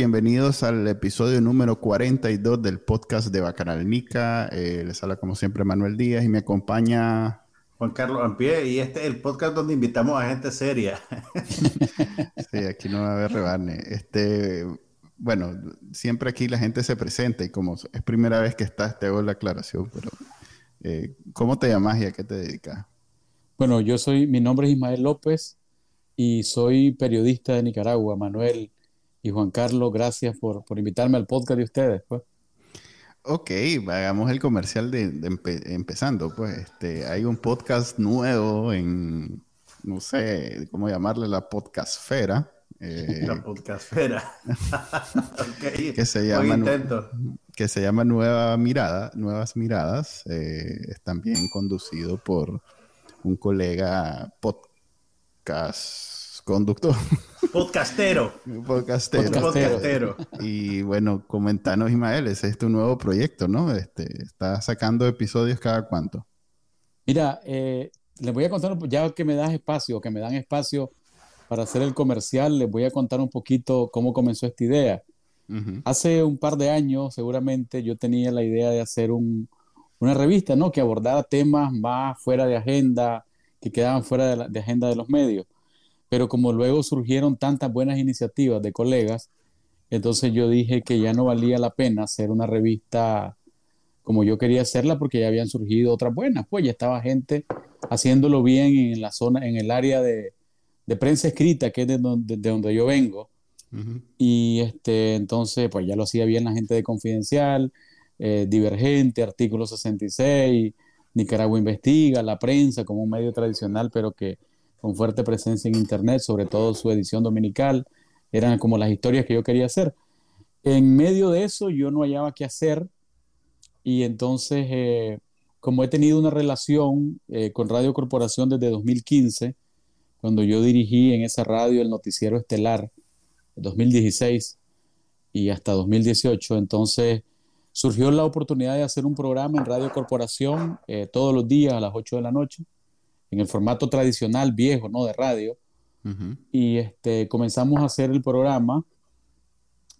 Bienvenidos al episodio número 42 del podcast de Bacanalnica. Eh, les habla como siempre Manuel Díaz y me acompaña Juan Carlos Ampie y este es el podcast donde invitamos a gente seria. sí, aquí no va a haber rebane. Este, bueno, siempre aquí la gente se presenta y como es primera vez que estás, te hago la aclaración, pero eh, ¿cómo te llamas y a qué te dedicas? Bueno, yo soy, mi nombre es Ismael López y soy periodista de Nicaragua, Manuel y Juan Carlos, gracias por, invitarme al podcast de ustedes. Pues. Ok, hagamos el comercial de, empezando. Pues este, hay un podcast nuevo en, no sé cómo llamarle, la podcastfera. Eh, la podcastfera. okay. que se llama que se llama Nueva Mirada, Nuevas Miradas. Eh, es también conducido por un colega podcast conductor. Podcastero. Podcastero. Podcastero. Y bueno, comentanos, Ismael, ese es tu nuevo proyecto, ¿no? Este, ¿Estás sacando episodios cada cuánto? Mira, eh, les voy a contar, ya que me das espacio, que me dan espacio para hacer el comercial, les voy a contar un poquito cómo comenzó esta idea. Hace un par de años, seguramente, yo tenía la idea de hacer una revista, ¿no? Que abordara temas más fuera de agenda, que quedaban fuera de agenda de los medios pero como luego surgieron tantas buenas iniciativas de colegas, entonces yo dije que ya no valía la pena hacer una revista como yo quería hacerla porque ya habían surgido otras buenas, pues ya estaba gente haciéndolo bien en la zona, en el área de, prensa escrita, que es de donde, de donde yo vengo. Y este, entonces, pues ya lo hacía bien la gente de Confidencial, eh, Divergente, Artículo 66, Nicaragua Investiga, la prensa como un medio tradicional, pero que con fuerte presencia en Internet, sobre todo su edición dominical, eran como las historias que yo quería hacer. En medio de eso yo no hallaba qué hacer y entonces, eh, como he tenido una relación eh, con Radio Corporación desde 2015, cuando yo dirigí en esa radio el noticiero estelar, 2016 y hasta 2018, entonces surgió la oportunidad de hacer un programa en Radio Corporación eh, todos los días a las 8 de la noche en el formato tradicional viejo, ¿no? De radio. Y este, comenzamos a hacer el programa,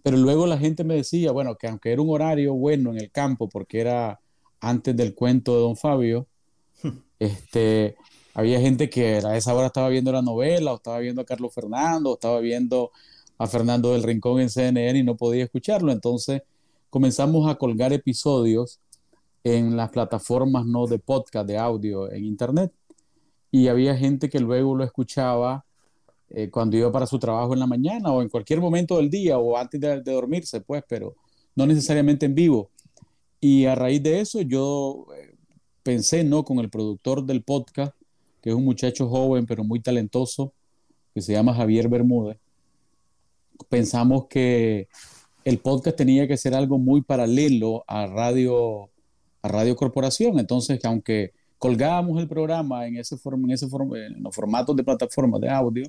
pero luego la gente me decía, bueno, que aunque era un horario bueno en el campo, porque era antes del cuento de Don Fabio, este, había gente que a esa hora estaba viendo la novela, o estaba viendo a Carlos Fernando, o estaba viendo a Fernando del Rincón en CNN y no podía escucharlo. Entonces comenzamos a colgar episodios en las plataformas no de podcast, de audio en Internet y había gente que luego lo escuchaba eh, cuando iba para su trabajo en la mañana o en cualquier momento del día o antes de, dormirse, pues, pero no necesariamente en vivo. Y a raíz de eso yo eh, pensé, ¿no? Con el productor del podcast, que es un muchacho joven pero muy talentoso, que se llama Javier Bermúdez, pensamos que el podcast tenía que ser algo muy paralelo a Radio, a Radio Corporación. Entonces, aunque colgábamos el programa en, ese en, ese en los formatos de plataformas de audio.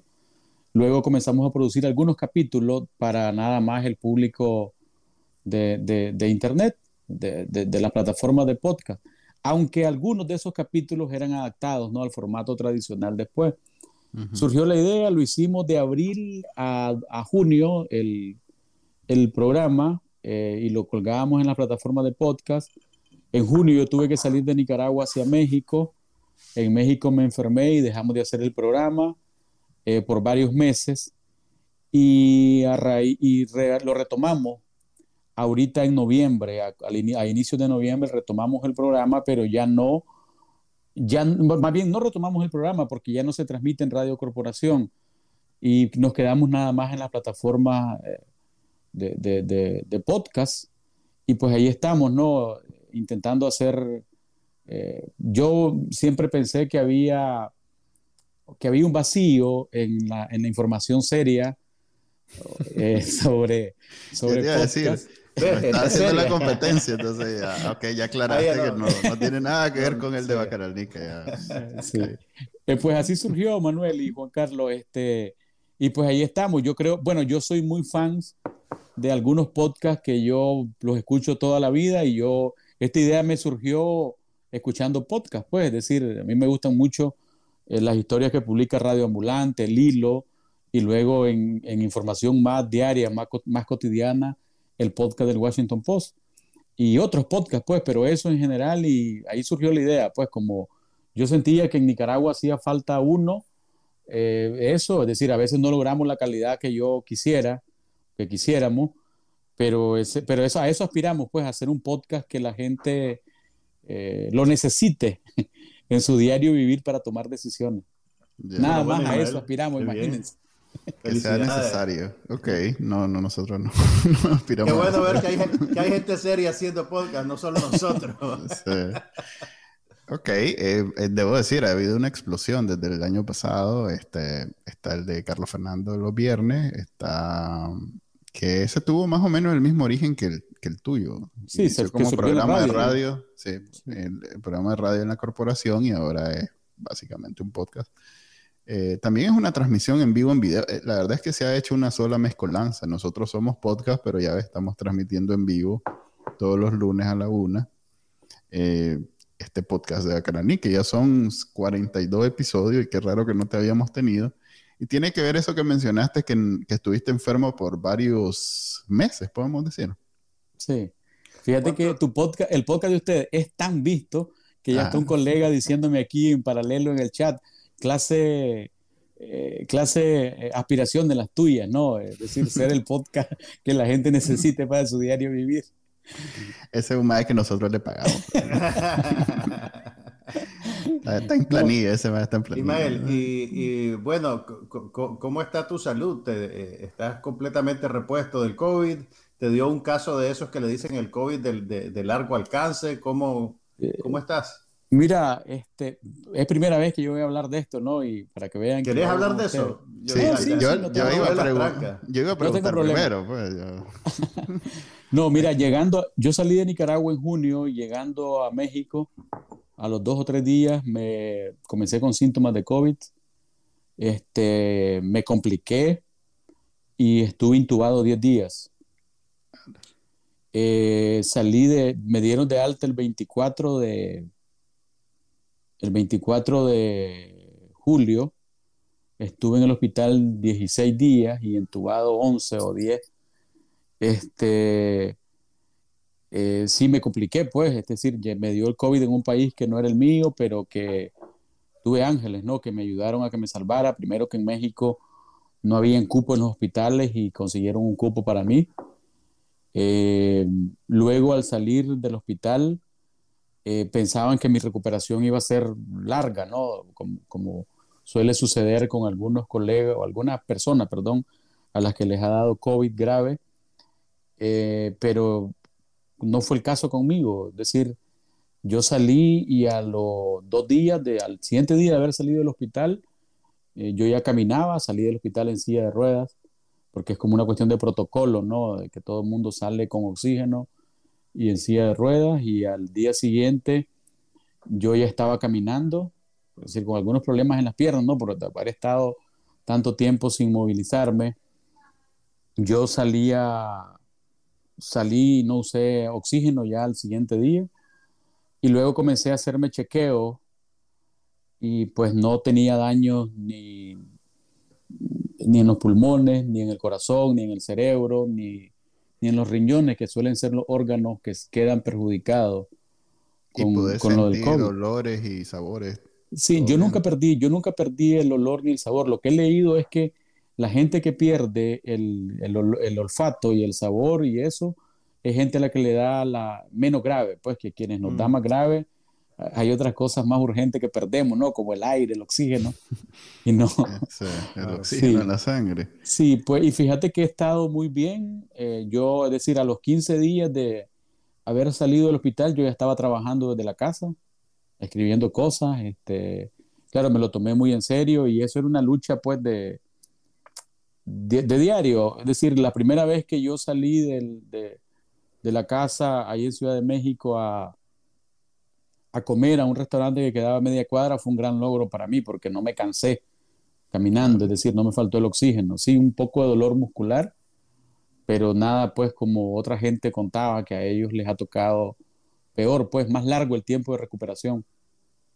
Luego comenzamos a producir algunos capítulos para nada más el público de, de, Internet, de, de, las plataformas de podcast. Aunque algunos de esos capítulos eran adaptados ¿no? al formato tradicional después. Surgió la idea, lo hicimos de abril a, a junio el, el programa eh, y lo colgábamos en la plataforma de podcast en junio yo tuve que salir de Nicaragua hacia México. En México me enfermé y dejamos de hacer el programa eh, por varios meses y, lo retomamos ahorita en noviembre, a, a, inicios de noviembre retomamos el programa, pero ya no, ya más bien no retomamos el programa porque ya no se transmite en Radio Corporación y nos quedamos nada más en la plataforma eh, de, de, de, de podcast y pues ahí estamos, ¿no? Intentando hacer, eh, yo siempre pensé que había, que había un vacío en la, en la información seria eh, sobre, sobre decir? está haciendo la competencia, entonces ya, ok, ya aclaraste que no, no, tiene nada que ver con el de Bacaralnica. Sí. Eh, pues así surgió Manuel y Juan Carlos, este, y pues ahí estamos. Yo creo, bueno, yo soy muy fan de algunos podcasts que yo los escucho toda la vida y yo, esta idea me surgió escuchando podcasts, pues, es decir, a mí me gustan mucho eh, las historias que publica Radio Ambulante, el hilo, y luego en, información más diaria, más, más cotidiana, el podcast del Washington Post y otros podcasts, pues, pero eso en general y ahí surgió la idea, pues, como yo sentía que en Nicaragua hacía falta uno, eh, eso, es decir, a veces no logramos la calidad que yo quisiera, que quisiéramos, pero, ese, pero eso, a eso aspiramos, pues, a hacer un podcast que la gente eh, lo necesite en su diario vivir para tomar decisiones. Nada más a eso aspiramos, imagínense. Que sea necesario. Ok, no, no, nosotros no, aspiramos. Qué bueno ver que hay, que hay, gente seria haciendo podcast, no solo nosotros. Ok, eh, eh, debo decir, ha habido una explosión desde el año pasado. Este, está el de Carlos Fernando los viernes, está que ese tuvo más o menos el mismo origen que el, que el tuyo. Sí, es como programa de radio, sí, El, programa de radio en la corporación y ahora es básicamente un podcast. Eh, también es una transmisión en vivo en video. la verdad es que se ha hecho una sola mezcolanza. Nosotros somos podcast, pero ya estamos transmitiendo en vivo todos los lunes a la una. Eh, este podcast de Acarani, que ya son 42 episodios y qué raro que no te habíamos tenido. Y tiene que ver eso que mencionaste, que, que estuviste enfermo por varios meses, podemos decir. Sí. Fíjate que tu podcast, el podcast de ustedes es tan visto que ya está un colega diciéndome aquí en paralelo en el chat, clase, eh, clase eh, aspiración de las tuyas, ¿no? Es decir, ser el podcast que la gente necesite para su diario vivir. Ese es un maestro que nosotros le pagamos. está en planilla, ese maestro está en planilla. Ismael, y, bueno, ¿cómo está tu salud? Eh, ¿Estás completamente repuesto del COVID? ¿Te dio un caso de esos que le dicen el COVID de, largo alcance? ¿Cómo, eh, ¿Cómo estás? Mira, este, es primera vez que yo voy a hablar de esto, ¿no? Y para que vean. ¿Querés hablar de eso? Yo, yo, iba a preguntar primero. Pues, no, mira, llegando, yo salí de Nicaragua en junio, llegando a México, a los dos o tres días me comencé con síntomas de COVID. Este, me compliqué y estuve intubado 10 días. Eh, salí de, me dieron de alta el 24 de, el 24 de julio estuve en el hospital 16 días y entubado 11 o 10. Este, eh, sí me compliqué, pues, es decir, me dio el COVID en un país que no era el mío, pero que tuve ángeles, ¿no? Que me ayudaron a que me salvara. Primero que en México no había cupo en los hospitales y consiguieron un cupo para mí. Eh, luego al salir del hospital eh, pensaban que mi recuperación iba a ser larga, ¿no? Como, suele suceder con algunos colegas o algunas personas, perdón, a las que les ha dado COVID grave, eh, pero no fue el caso conmigo. Es decir, yo salí y a los dos días, de, al siguiente día de haber salido del hospital, eh, yo ya caminaba, salí del hospital en silla de ruedas, porque es como una cuestión de protocolo, ¿no? De que todo el mundo sale con oxígeno y en silla de ruedas y al día siguiente yo ya estaba caminando, es decir, con algunos problemas en las piernas, ¿no? Por haber estado tanto tiempo sin movilizarme. Yo salía, salí, no usé oxígeno ya al siguiente día y luego comencé a hacerme chequeo y pues no tenía daños ni, ni en los pulmones, ni en el corazón, ni en el cerebro, ni, ni en los riñones, que suelen ser los órganos que quedan perjudicados con, y con lo del COVID. olores y sabores. Sí, yo nunca perdí, yo nunca perdí el olor ni el sabor. Lo que he leído es que la gente que pierde el, el, olfato y el sabor y eso es gente a la que le da la menos grave, pues que quienes nos da mm. más grave hay otras cosas más urgentes que perdemos, ¿no? Como el aire, el oxígeno. Y no. Sí, el oxígeno en la sangre. Sí, pues, y fíjate que he estado muy bien. Eh, yo, es decir, a los 15 días de haber salido del hospital, yo ya estaba trabajando desde la casa, escribiendo cosas. Este, claro, me lo tomé muy en serio y eso era una lucha, pues, de, de, diario. Es decir, la primera vez que yo salí de, la casa ahí en Ciudad de México a, a comer a un restaurante que quedaba a media cuadra fue un gran logro para mí porque no me cansé caminando, es decir, no me faltó el oxígeno. Sí, un poco de dolor muscular, pero nada, pues como otra gente contaba que a ellos les ha tocado peor, pues más largo el tiempo de recuperación.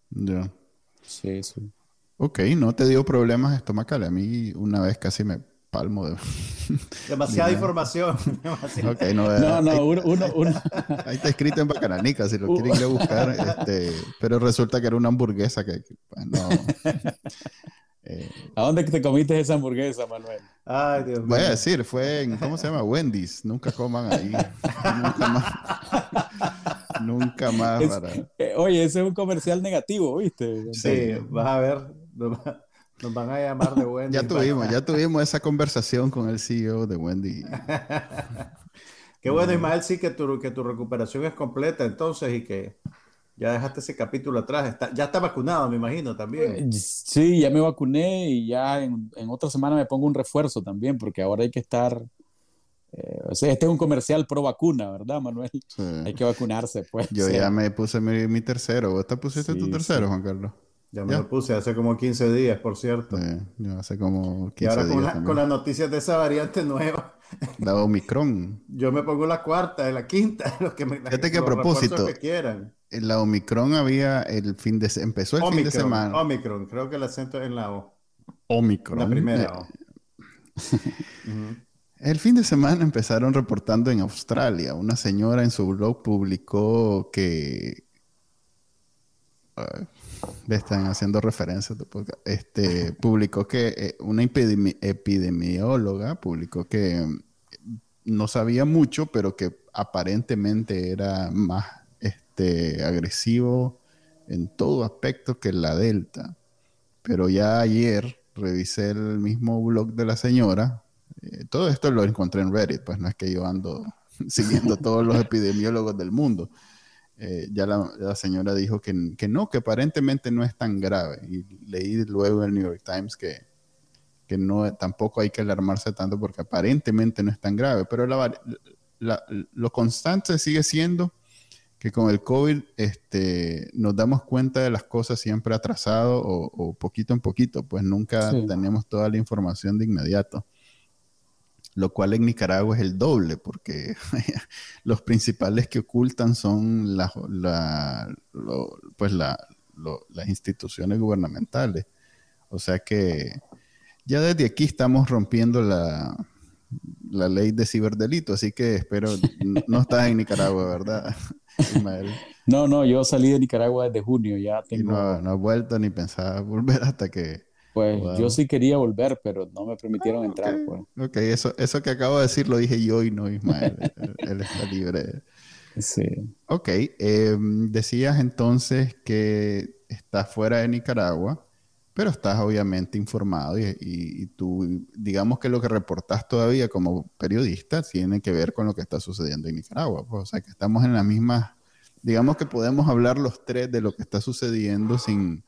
Ya. Sí, sí. Ok, no te dio problemas estomacales. A mí una vez casi me palmo de... Demasiada información. no, no, uno, uno, Ahí está escrito en Bacananica, si lo quieren ir a buscar. Este, pero resulta que era una hamburguesa que, pues, no... Eh, ¿A dónde te comiste esa hamburguesa, Manuel? Ay, Dios mío. Voy a decir, fue en, ¿cómo se llama? Wendy's. Nunca coman ahí. Nunca más. Nunca más. Eh, oye, ese es un comercial negativo, ¿viste? Sí, vas a ver. Nos van a llamar de Wendy's. ya tuvimos, ya tuvimos esa conversación con el CEO de Wendy. Qué bueno, Ismael, sí que tu, que tu recuperación es completa entonces y que ya dejaste ese capítulo atrás. Está, ya está vacunado, me imagino, también. Eh, sí, ya me vacuné y ya en, otra semana me pongo un refuerzo también, porque ahora hay que estar... Eh, este es un comercial pro vacuna, ¿verdad, Manuel? Hay que vacunarse, pues. Yo ya me puse mi, tercero. ¿Vos te pusiste tu tercero, Juan Carlos? Ya me lo puse hace como 15 días, por cierto. Sí, hace como 15 y ahora días. Con, con las noticias de esa variante nueva. La Omicron. Yo me pongo la cuarta, la quinta, los que me Fíjate que a propósito, en la Omicron había el fin de empezó el fin de semana. Omicron, creo que el acento es en la O. Omicron. La primera O. El fin de semana empezaron reportando en Australia. Una señora en su blog publicó que le están haciendo referencias este publicó que eh, una epidemióloga publicó que no sabía mucho, pero que aparentemente era más este, agresivo en todo aspecto que la Delta. Pero ya ayer revisé el mismo blog de la señora. Eh, todo esto lo encontré en Reddit, pues no es que yo ando siguiendo todos los epidemiólogos del mundo. Eh, ya la, señora dijo que, que, no, que aparentemente no es tan grave. Y leí luego en el New York Times que, que no, tampoco hay que alarmarse tanto porque aparentemente no es tan grave. Pero la, lo constante sigue siendo que con el COVID este, nos damos cuenta de las cosas siempre atrasado o, poquito en poquito, pues nunca tenemos toda la información de inmediato. Lo cual en Nicaragua es el doble, porque los principales que ocultan son la, pues las instituciones gubernamentales. O sea que ya desde aquí estamos rompiendo la, la ley de ciberdelito, así que espero, no estás en Nicaragua, ¿verdad? No, no, yo salí de Nicaragua desde junio, ya tengo... no, no he vuelto ni pensaba volver hasta que... Pues yo sí quería volver, pero no me permitieron ah, entrar. Pues. Ok, eso, eso que acabo de decir lo dije yo y no Ismael. él, está libre. Sí. Ok, em, decías entonces que estás fuera de Nicaragua, pero estás obviamente informado y, y, tú, digamos que lo que reportas todavía como periodista tiene que ver con lo que está sucediendo en Nicaragua. Pues, o sea, que estamos en la misma, digamos que podemos hablar los tres de lo que está sucediendo sin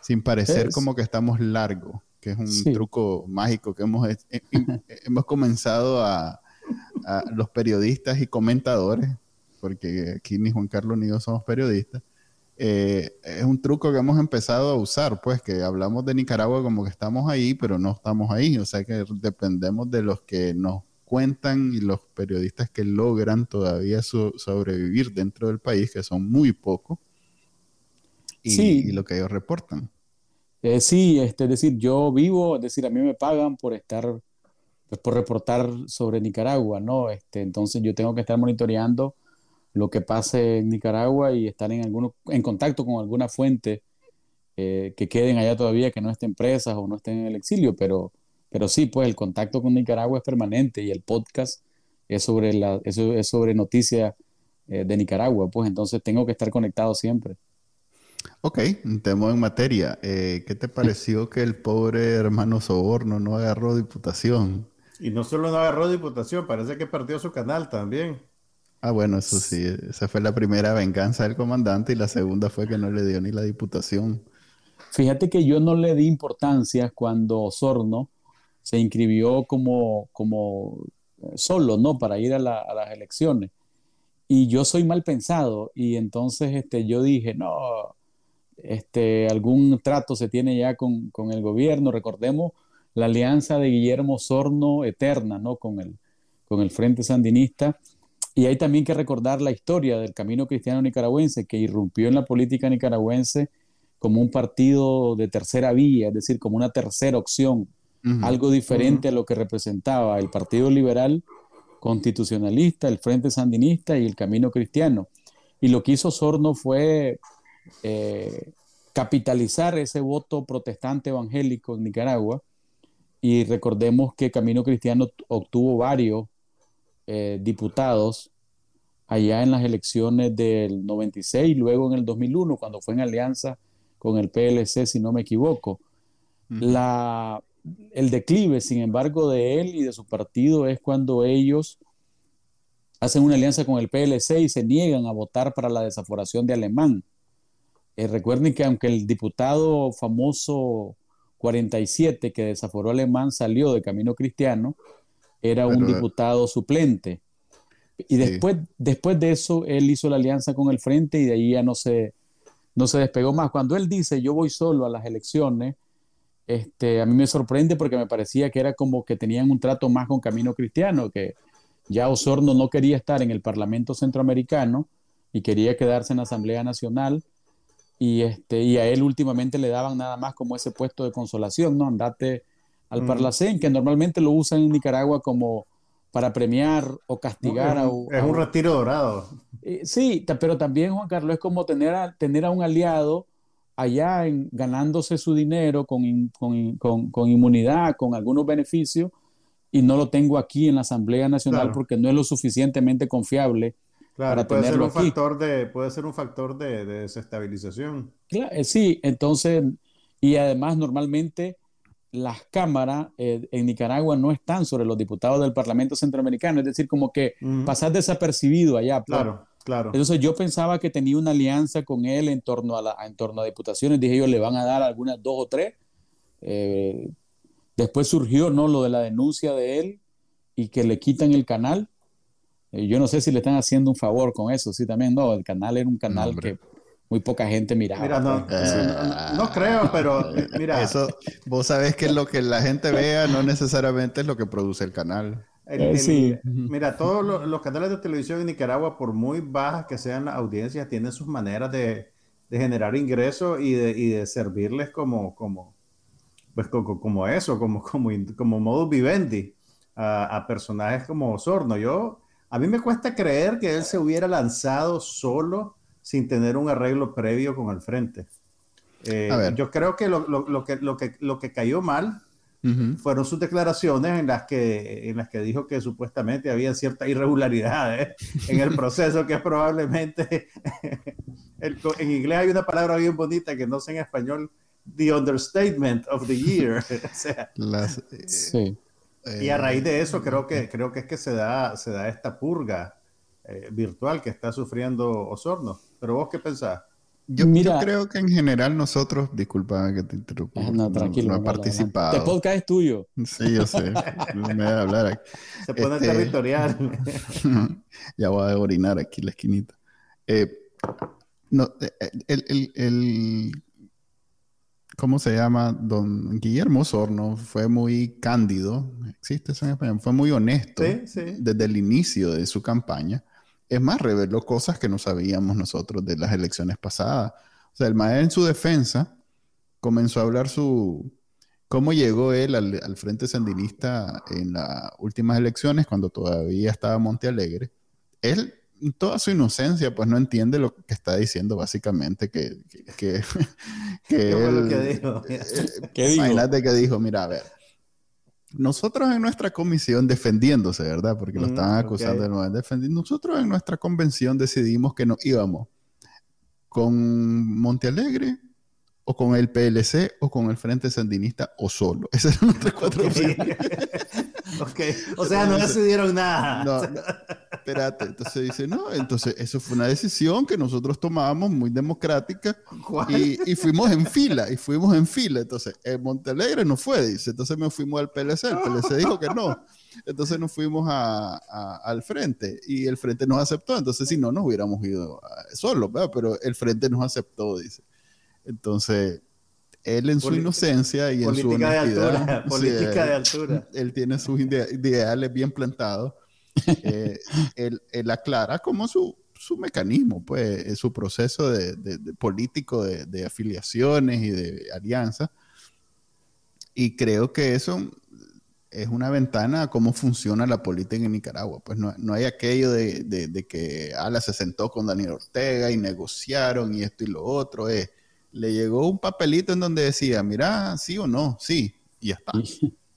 sin parecer como que estamos largos, que es un truco mágico que hemos, eh, hemos comenzado a, los periodistas y comentadores, porque aquí ni Juan Carlos ni yo somos periodistas. Eh, es un truco que hemos empezado a usar, pues que hablamos de Nicaragua como que estamos ahí, pero no estamos ahí, o sea que dependemos de los que nos cuentan y los periodistas que logran todavía sobrevivir dentro del país, que son muy pocos y, lo que ellos reportan. Eh, sí, este, es decir, yo vivo, es decir, a mí me pagan por estar, pues, por reportar sobre Nicaragua, ¿no? Este, entonces yo tengo que estar monitoreando lo que pase en Nicaragua y estar en, alguno, en contacto con alguna fuente eh, que queden allá todavía, que no estén presas o no estén en el exilio, pero, pero sí, pues el contacto con Nicaragua es permanente y el podcast es sobre, la, eso es sobre noticias eh, de Nicaragua, pues entonces tengo que estar conectado siempre. Ok, tema en materia. Eh, ¿Qué te pareció que el pobre hermano Soborno no agarró diputación? Y no solo no agarró diputación, parece que perdió su canal también. Ah, bueno, eso sí, esa fue la primera venganza del comandante y la segunda fue que no le dio ni la diputación. Fíjate que yo no le di importancia cuando Osorno se inscribió como, como eh, solo, ¿no? Para ir a, las elecciones. Y yo soy mal pensado y entonces este, yo dije, no, este, algún trato se tiene ya con, con el gobierno. Recordemos la alianza de Guillermo Sorno eterna, ¿no? Con el, con el Frente Sandinista. Y hay también que recordar la historia del Camino Cristiano Nicaragüense, que irrumpió en la política nicaragüense como un partido de tercera vía, es decir, como una tercera opción, algo diferente a lo que representaba el Partido Liberal Constitucionalista, el Frente Sandinista y el Camino Cristiano. Y lo que hizo Sorno fue eh, capitalizar ese voto protestante evangélico en Nicaragua. Y recordemos que Camino Cristiano obtuvo varios eh, diputados allá en las elecciones del 96, luego en el 2001, cuando fue en alianza con el PLC, si no me equivoco. la, el declive, sin embargo, de él y de su partido es cuando ellos hacen una alianza con el PLC y se niegan a votar para la desaforación de Alemán. Eh, recuerden que aunque el diputado famoso 47 que desaforó Alemán salió de Camino Cristiano, era un diputado suplente. Y después, después de eso, él hizo la alianza con el Frente y de ahí ya no se, no se despegó más. Cuando él dice yo voy solo a las elecciones, este, a mí me sorprende porque me parecía que era como que tenían un trato más con Camino Cristiano, que ya Osorno no quería estar en el Parlamento Centroamericano y quería quedarse en la Asamblea Nacional. Y, este, y a él últimamente le daban nada más como ese puesto de consolación, ¿no? Andate al mm. Parlacén, que normalmente lo usan en Nicaragua como para premiar o castigar a, Es un retiro dorado. Eh, sí, pero también, Juan Carlos, es como tener a, tener a un aliado allá en, ganándose su dinero con, inmunidad, con algunos beneficios, y no lo tengo aquí en la Asamblea Nacional porque no es lo suficientemente confiable para puede tenerlo ser un Factor de, puede ser un factor de, desestabilización. Eh, sí, entonces, y además normalmente las cámaras eh, en Nicaragua no están sobre los diputados del Parlamento Centroamericano, es decir, como que pasar desapercibido allá. Pues. Claro. Claro. Entonces yo pensaba que tenía una alianza con él en torno a, la, en torno a diputaciones. Dije, ellos le van a dar algunas dos o tres. Eh, después surgió ¿no? lo de la denuncia de él y que le quitan el canal. Eh, yo no sé si le están haciendo un favor con eso. Sí, también no. El canal era un canal que muy poca gente miraba. Mira, no, pues. no, creo, pero mira. Eso, vos sabés que lo que la gente vea no necesariamente es lo que produce el canal. Eh, sí. Mira, todos los, canales de televisión en Nicaragua, por muy bajas que sean las audiencias, tienen sus maneras de, generar ingresos y de, servirles como, como, pues, como, eso, como, como, como modus vivendi a, personajes como Osorno. Yo, a mí me cuesta creer que él se hubiera lanzado solo sin tener un arreglo previo con el frente. Eh, yo creo que lo, que lo, que lo que cayó mal fueron sus declaraciones en las, que, en las que dijo que supuestamente había ciertas irregularidades en el proceso, que es probablemente, en inglés hay una palabra bien bonita que no sé en español, the understatement of the year. sí. Y a raíz de eso creo que, creo que es que se da, se da esta purga eh, virtual que está sufriendo Osorno. Pero vos qué pensás? Yo, creo que en general nosotros, disculpa que te interrumpa, no, tranquilo, no, participado. Este podcast es tuyo. Sí, yo sé. me voy a hablar aquí. Se pone este... territorial. ya voy a orinar aquí la esquinita. Eh, no, eh, el, el, el, ¿cómo se llama? Don Guillermo Sorno fue muy cándido, existe eso en español, fue muy honesto desde el inicio de su campaña es más, reveló cosas que no sabíamos nosotros de las elecciones pasadas. O sea, el maestro en su defensa comenzó a hablar su cómo llegó él al, Frente Sandinista en las últimas elecciones, cuando todavía estaba Monte Alegre. Él, toda su inocencia, pues no entiende lo que está diciendo, básicamente, que, que, ¿Qué él, que dijo? ¿Qué dijo? Imagínate que dijo, mira, a ver, nosotros en nuestra comisión, defendiéndose, ¿verdad? Porque lo mm, estaban acusando de no defender. Nosotros en nuestra convención decidimos que nos íbamos con Montealegre o con el PLC o con el Frente Sandinista o solo. Esas eran nuestras cuatro opciones. ok, o sea, no decidieron nada. No, espérate. Entonces dice, no, entonces eso fue una decisión que nosotros tomábamos muy democrática y, y, fuimos en fila, y fuimos en fila. Entonces, en Montalegre no fue, dice. Entonces me fuimos al PLC, el PLC dijo que no. Entonces nos fuimos a, al frente y el frente nos aceptó. Entonces, si no, nos hubiéramos ido solos, pero el frente nos aceptó, dice. Entonces, él en su inocencia y en su honestidad. De altura, política de altura. Él tiene sus ideales bien plantados. Eh, él, él, aclara como su, su mecanismo, pues, su proceso de, de, político de, de, afiliaciones y de alianzas. Y creo que eso es una ventana a cómo funciona la política en Nicaragua. Pues no, no hay aquello de, de, que Ala se sentó con Daniel Ortega y negociaron y esto y lo otro. Es, le llegó un papelito en donde decía, mira, sí o no, sí, y ya está.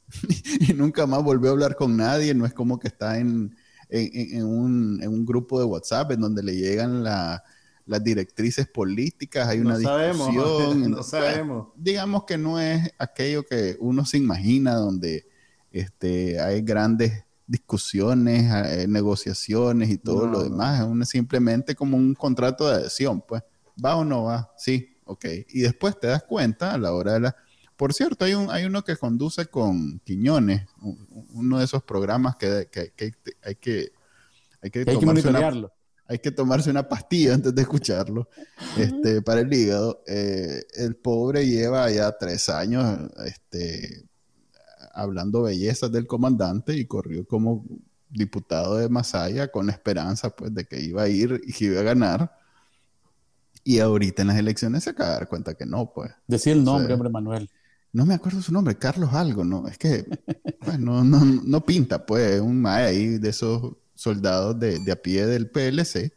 y nunca más volvió a hablar con nadie, no es como que está en, en, un, en un, grupo de WhatsApp en donde le llegan la, las directrices políticas, hay una discusión. no sabemos. Digamos que no es aquello que uno se imagina donde este, hay grandes discusiones, eh, negociaciones y todo lo demás, es simplemente como un contrato de adhesión, pues, ¿va o no va? Sí, ok. Y después te das cuenta a la hora de la... Por cierto, hay, un, hay uno que conduce con Quiñones, uno de esos programas que, hay que... Hay que, hay que monitorearlo. hay que tomarse una pastilla antes de escucharlo este, para el hígado. Eh, el pobre lleva ya tres años este, hablando bellezas del comandante y corrió como diputado de Masaya con la esperanza pues, de que iba a ir y que iba a ganar y ahorita en las elecciones se acaba de dar cuenta que no, pues. Decía el nombre, hombre, Manuel. No me acuerdo su nombre, Carlos algo, ¿no? Es que pues, no, no, no, pinta, pues, un mae ahí de esos soldados de, de, a pie del PLC,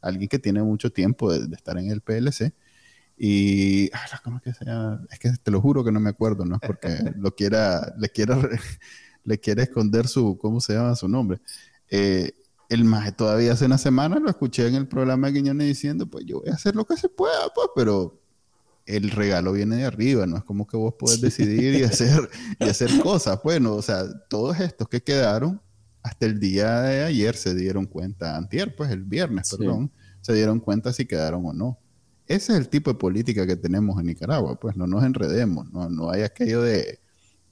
alguien que tiene mucho tiempo de, estar en el PLC. Y, ah, ¿cómo es que se llama? Es que te lo juro que no me acuerdo, ¿no? Es porque lo quiera, le quiera, le quiere esconder su, ¿cómo se llama su nombre? Eh, el maje todavía hace una semana lo escuché en el programa de Guiñones diciendo, pues yo voy a hacer lo que se pueda, pues, pero el regalo viene de arriba, no es como que vos podés decidir y hacer, y hacer cosas. Bueno, o sea, todos estos que quedaron hasta el día de ayer se dieron cuenta, antier, pues el viernes, perdón, se dieron cuenta si quedaron o no. Ese es el tipo de política que tenemos en Nicaragua, pues no nos enredemos, no, no hay aquello de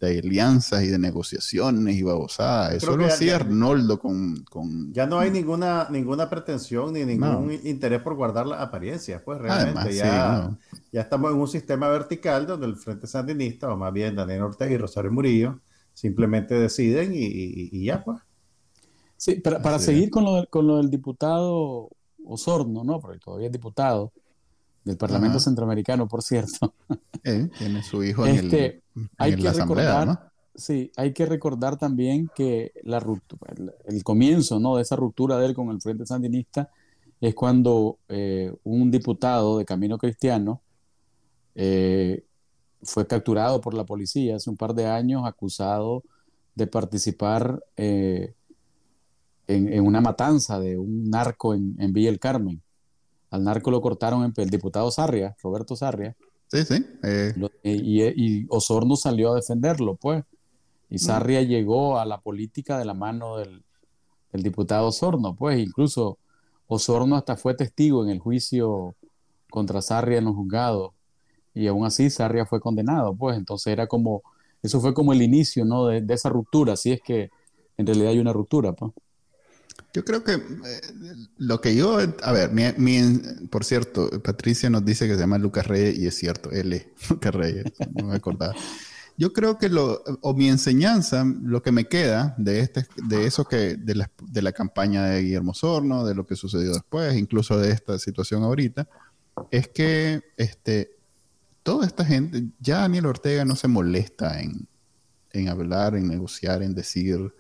de alianzas y de negociaciones y babosadas. Eso lo hacía Arnoldo con, con, Ya no hay ninguna, ninguna pretensión ni ningún interés por guardar la apariencia, pues realmente ya, ya estamos en un sistema vertical donde el Frente Sandinista, o más bien Daniel Ortega y Rosario Murillo, simplemente deciden y, ya, pues. Sí, para, para seguir con lo, con lo del diputado Osorno, ¿no? Porque todavía es diputado del Parlamento Centroamericano, por cierto. Eh, tiene su hijo en, este, hay que recordar, Sí, hay que recordar también que la el, comienzo ¿no? de esa ruptura de él con el Frente Sandinista es cuando eh, un diputado de Camino Cristiano eh, fue capturado por la policía hace un par de años acusado de participar en, una matanza de un narco en, en Villa el Carmen. Al narco lo cortaron el diputado Sarria, Roberto Sarria. Sí, sí. Eh. Y, Osorno salió a defenderlo, pues. Y mm. Sarria llegó a la política de la mano del, diputado Osorno, pues. Incluso Osorno hasta fue testigo en el juicio contra Sarria en los juzgados. Y aún así Sarria fue condenado, pues. Entonces era como, eso fue como el inicio, ¿no? De, de esa ruptura, si es que en realidad hay una ruptura, pues. Yo creo que eh, lo que yo, a ver, por cierto, Patricia nos dice que se llama Lucas Reyes y es cierto, es Lucas Reyes, no me acordaba. Yo creo que lo, o mi enseñanza, lo que me queda de este, de eso que, de la, de la campaña de Guillermo Sorno, de lo que sucedió después, incluso de esta situación ahorita, es que este, toda esta gente, ya Daniel Ortega no se molesta en, en hablar, en negociar, en decir,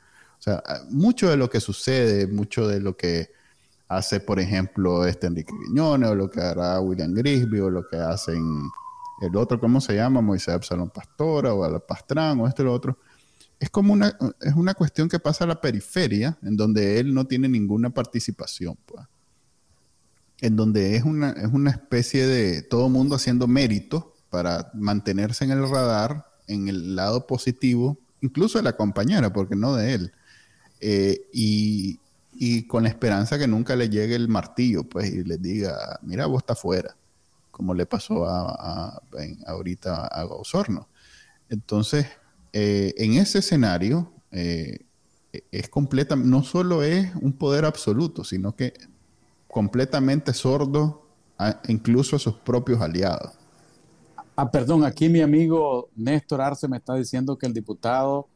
sea, mucho de lo que sucede, mucho de lo que hace, por ejemplo, este Enrique Guiñones, o lo que hará William Grisby, o lo que hacen el otro, ¿cómo se llama? Moisés Absalón Pastora, o Ala Pastrán, o este lo otro. Es como una, es una cuestión que pasa a la periferia, en donde él no tiene ninguna participación, pues. En donde es una, es una especie de todo mundo haciendo mérito para mantenerse en el radar, en el lado positivo, incluso de la compañera, porque no de él. Eh, y y con la esperanza que nunca le llegue el martillo, pues, y les diga, mira, vos estás fuera, como le pasó a, ahorita a Osorno. Entonces, eh, en ese escenario, eh, es completa, no solo es un poder absoluto, sino que completamente sordo incluso a sus propios aliados. Ah, perdón, aquí mi amigo Néstor Arce me está diciendo que el diputado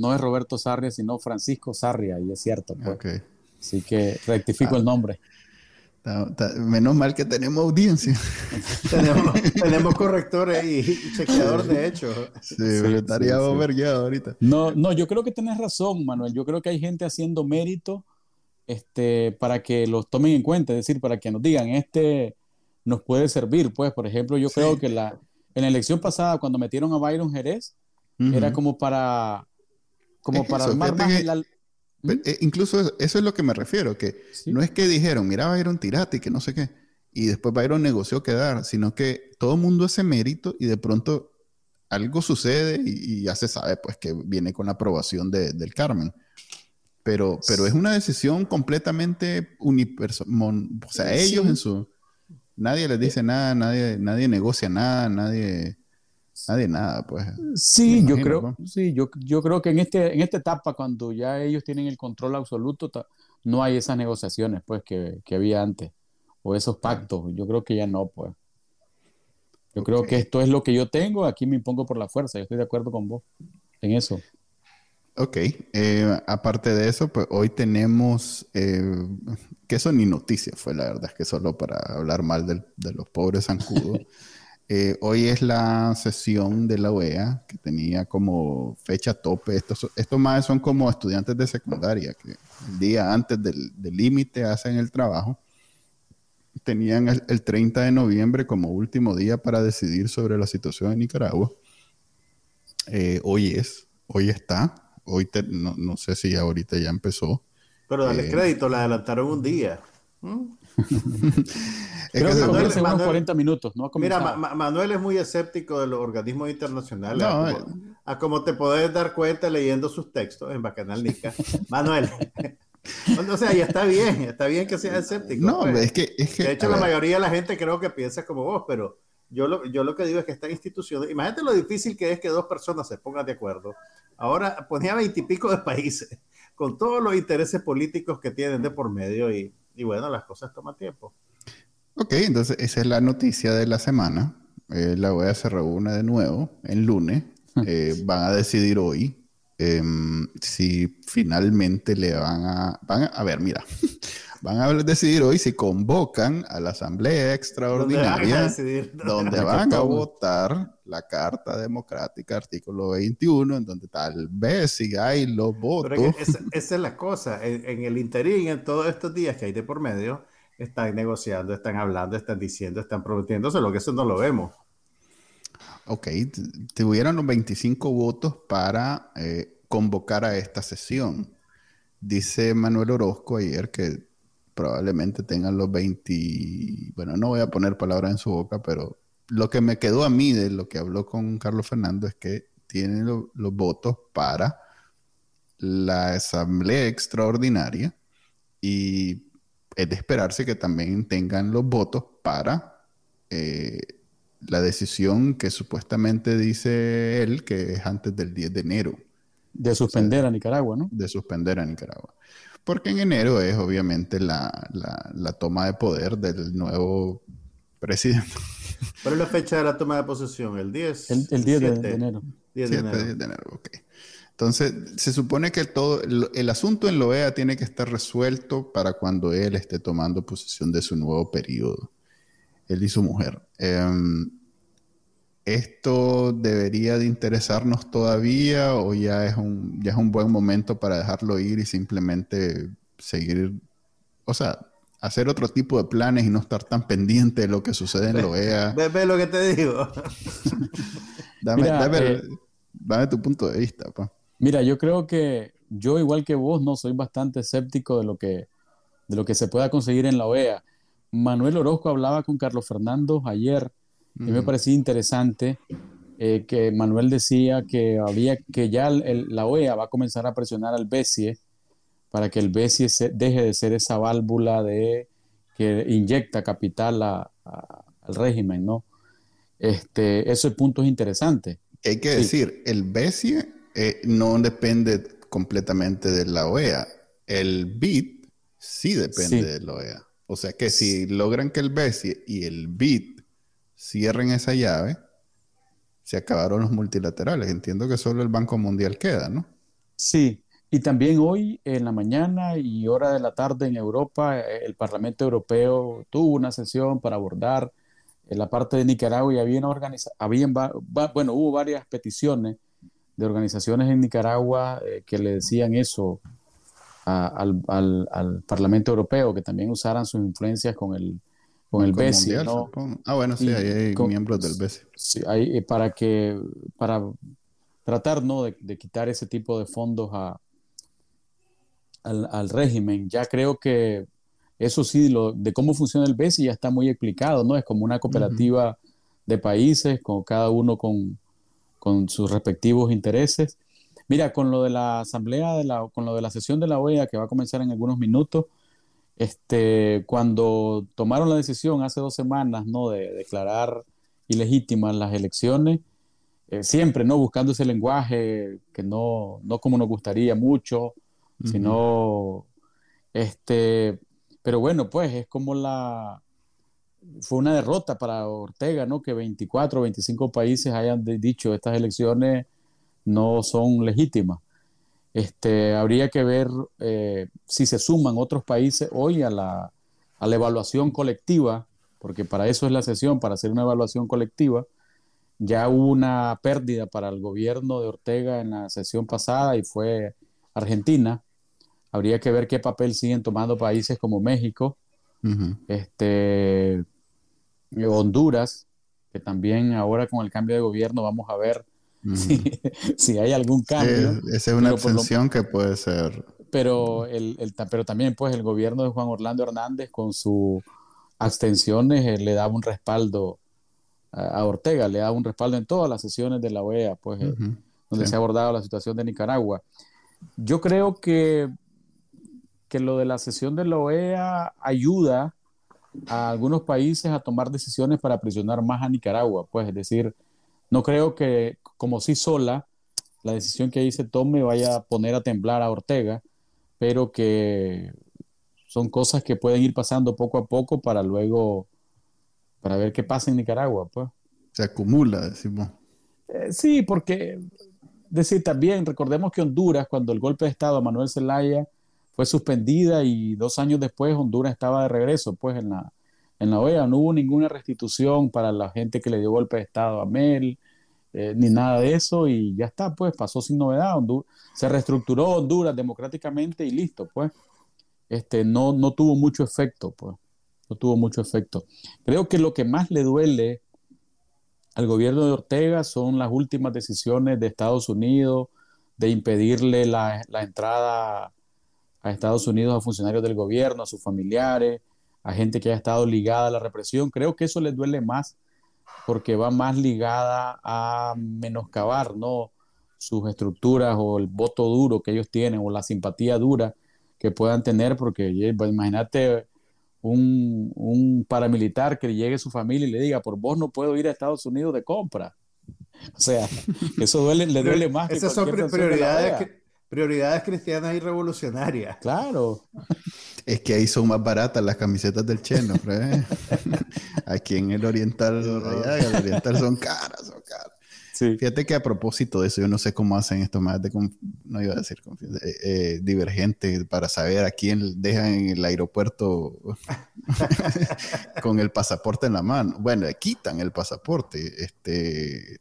no es Roberto Sarria, sino Francisco Sarria, y es cierto. Pues. Así que rectifico el nombre. menos mal que tenemos audiencia. tenemos, correctores y, chequeador de hecho. Sí, estaría ahorita. No, no, yo creo que tienes razón, Manuel. Yo creo que hay gente haciendo mérito este, para que los tomen en cuenta, es decir, para que nos digan, este nos puede servir. Pues, por ejemplo, yo creo que la, en la elección pasada, cuando metieron a Byron Jerez, era como para, como para armar más ¿Mm? eh, incluso eso, es lo que me refiero, que no es que dijeron, mira, Byron, tirate y que no sé qué, y después Byron negoció quedar, sino que todo el mundo hace mérito y de pronto algo sucede y, ya se sabe pues que viene con la aprobación del Carmen. Pero, pero es una decisión completamente unipersonal. O sea, ellos en su Nadie les dice nada, nadie, nadie negocia nada, nadie, nadie nada, pues. Sí, yo creo, sí, yo, yo creo que en este, en esta etapa, cuando ya ellos tienen el control absoluto, no hay esas negociaciones, pues, que, que había antes, o esos pactos. Yo creo que ya no, pues. Yo creo que esto es lo que yo tengo, aquí me impongo por la fuerza, yo estoy de acuerdo con vos en eso. Ok, eh, aparte de eso, pues hoy tenemos, eh, que eso ni noticia fue, la verdad, es que solo para hablar mal de los pobres zancudos. Eh, hoy es la sesión de la OEA que tenía como fecha tope. Estos, estos más son como estudiantes de secundaria que el día antes del límite hacen el trabajo. Tenían el, el 30 de noviembre como último día para decidir sobre la situación en Nicaragua. hoy es, hoy está hoy no, sé si ahorita ya empezó. Pero dale eh, crédito, la adelantaron un día. ¿Mm? Creo que Manuel, Manuel, 40 minutos, ¿no? Mira, Manuel es muy escéptico de los organismos internacionales. Eh. a, como, te puedes dar cuenta leyendo sus textos en Bacanal Nica. Manuel. o sea, ya está bien, está bien que seas escéptico. No, pues. es, que, es que. De hecho, la mayoría de la gente creo que piensa como vos, pero yo lo, yo lo que digo es que esta institución, imagínate lo difícil que es que dos personas se pongan de acuerdo. Ahora ponía veintipico de países, con todos los intereses políticos que tienen de por medio y, y, bueno, las cosas toman tiempo. Ok, entonces esa es la noticia de la semana. Eh, la OEA se reúne de nuevo el lunes. Eh, van a decidir hoy em, si finalmente le van a, van a... A ver, mira. Van a decidir hoy si convocan a la Asamblea Extraordinaria, donde van a, votar la Carta Democrática, artículo 21, en donde tal vez si hay los votos. esa, es la cosa, en, el interín, en todos estos días que hay de por medio, están negociando, están hablando, están diciendo, están prometiéndose, lo que eso no lo vemos. Ok, tuvieron los 25 votos para eh, convocar a esta sesión. Dice Manuel Orozco ayer que probablemente tengan los 20, bueno, no voy a poner palabras en su boca, pero lo que me quedó a mí de lo que habló con Carlos Fernando es que tienen los votos para la asamblea extraordinaria y es de esperarse que también tengan los votos para eh, la decisión que supuestamente dice él que es antes del 10 de enero. De suspender a Nicaragua, ¿no? De suspender a Nicaragua. Porque en enero es obviamente la, toma de poder del nuevo presidente. ¿Cuál es la fecha de la toma de posesión? ¿El 10? El, 10 de, enero. 10 de enero. ok. Entonces, se supone que todo el, asunto en la OEA tiene que estar resuelto para cuando él esté tomando posesión de su nuevo periodo. Él y su mujer. Em, ¿Esto debería de interesarnos todavía o ya es, un, ya es un buen momento para dejarlo ir y simplemente seguir, o sea, hacer otro tipo de planes y no estar tan pendiente de lo que sucede en la OEA? Ve, lo que te digo. dame, eh, dame, tu punto de vista. Pa. Mira, yo creo que yo, igual que vos, no soy bastante escéptico de lo que, de lo que se pueda conseguir en la OEA. Manuel Orozco hablaba con Carlos Fernando ayer y me parecía interesante eh, que Manuel decía que había que ya la OEA va a comenzar a presionar al BESIE para que el BESI deje de ser esa válvula de que inyecta capital al régimen, ¿no? Este, ese punto es interesante. Hay que decir, el BESI eh, no depende completamente de la OEA. El BID sí depende de la OEA. O sea que si logran que el BESI y el BID cierren esa llave, se acabaron los multilaterales. Entiendo que solo el Banco Mundial queda, ¿no? Sí, y también hoy en la mañana y hora de la tarde en Europa, eh, el Parlamento Europeo tuvo una sesión para abordar en la parte de Nicaragua y había habían, bueno, hubo varias peticiones de organizaciones en Nicaragua eh, que le decían eso al, Parlamento Europeo, que también usaran sus influencias con el, con el BESI. Ah, bueno, sí, hay miembros del BESI. Sí, hay, eh, para que, para tratar ¿no? de, quitar ese tipo de fondos a, al, régimen. Ya creo que eso sí, lo, de cómo funciona el BESI ya está muy explicado, ¿no? Es como una cooperativa de países, con cada uno con, con, sus respectivos intereses. Mira, con lo de la asamblea, de la, con lo de la sesión de la OEA que va a comenzar en algunos minutos, este, cuando tomaron la decisión hace dos semanas, ¿no? De declarar ilegítimas las elecciones, eh, siempre, ¿no? Buscando ese lenguaje que no, no como nos gustaría mucho, sino, este, pero bueno, pues es como la, fue una derrota para Ortega, ¿no? Que 24 o 25 países hayan dicho estas elecciones no son legítimas. Este, habría que ver eh, si se suman otros países hoy a la, a la evaluación colectiva, porque para eso es la sesión, para hacer una evaluación colectiva. Ya hubo una pérdida para el gobierno de Ortega en la sesión pasada y fue Argentina. Habría que ver qué papel siguen tomando países como México, este, Honduras, que también ahora con el cambio de gobierno vamos a ver si, hay algún cambio. esa es una extensión que puede ser. Pero, el, pero también, pues, el gobierno de Juan Orlando Hernández con sus abstenciones eh, le daba un respaldo a, Ortega, le daba un respaldo en todas las sesiones de la OEA, pues, eh, donde se ha abordado la situación de Nicaragua. Yo creo que, que lo de la sesión de la OEA ayuda a algunos países a tomar decisiones para presionar más a Nicaragua, pues, es decir, no creo que como si sola la decisión que ahí se tome vaya a poner a temblar a Ortega, pero que son cosas que pueden ir pasando poco a poco para luego, para ver qué pasa en Nicaragua, pues. Se acumula, decimos. Eh, sí, porque, decir, también recordemos que Honduras, cuando el golpe de Estado a Manuel Zelaya fue suspendida y dos años después Honduras estaba de regreso, pues, en la, en la OEA. No hubo ninguna restitución para la gente que le dio golpe de Estado a Mel, eh, ni nada de eso, y ya está, pues pasó sin novedad. se reestructuró Honduras democráticamente y listo, pues. Este, no, no tuvo mucho efecto, pues. No tuvo mucho efecto. Creo que lo que más le duele al gobierno de Ortega son las últimas decisiones de Estados Unidos de impedirle la, la entrada a Estados Unidos a funcionarios del gobierno, a sus familiares, a gente que ha estado ligada a la represión. Creo que eso les duele más porque va más ligada a menoscabar ¿no? sus estructuras o el voto duro que ellos tienen o la simpatía dura que puedan tener, porque pues, imagínate un, un, paramilitar que llegue a su familia y le diga, por vos no puedo ir a Estados Unidos de compra. O sea, eso duele, le duele más. Esas son prioridades, prioridades cristianas y revolucionarias. Claro. Es que ahí son más baratas las camisetas del Cheno, ¿eh? Aquí en el Oriental, allá, el Oriental son caras, son caras. Sí. Fíjate que a propósito de eso, yo no sé cómo hacen esto más de, no iba a decir, eh, eh, divergente para saber a quién dejan en el aeropuerto con el pasaporte en la mano. Bueno, le quitan el pasaporte. Este,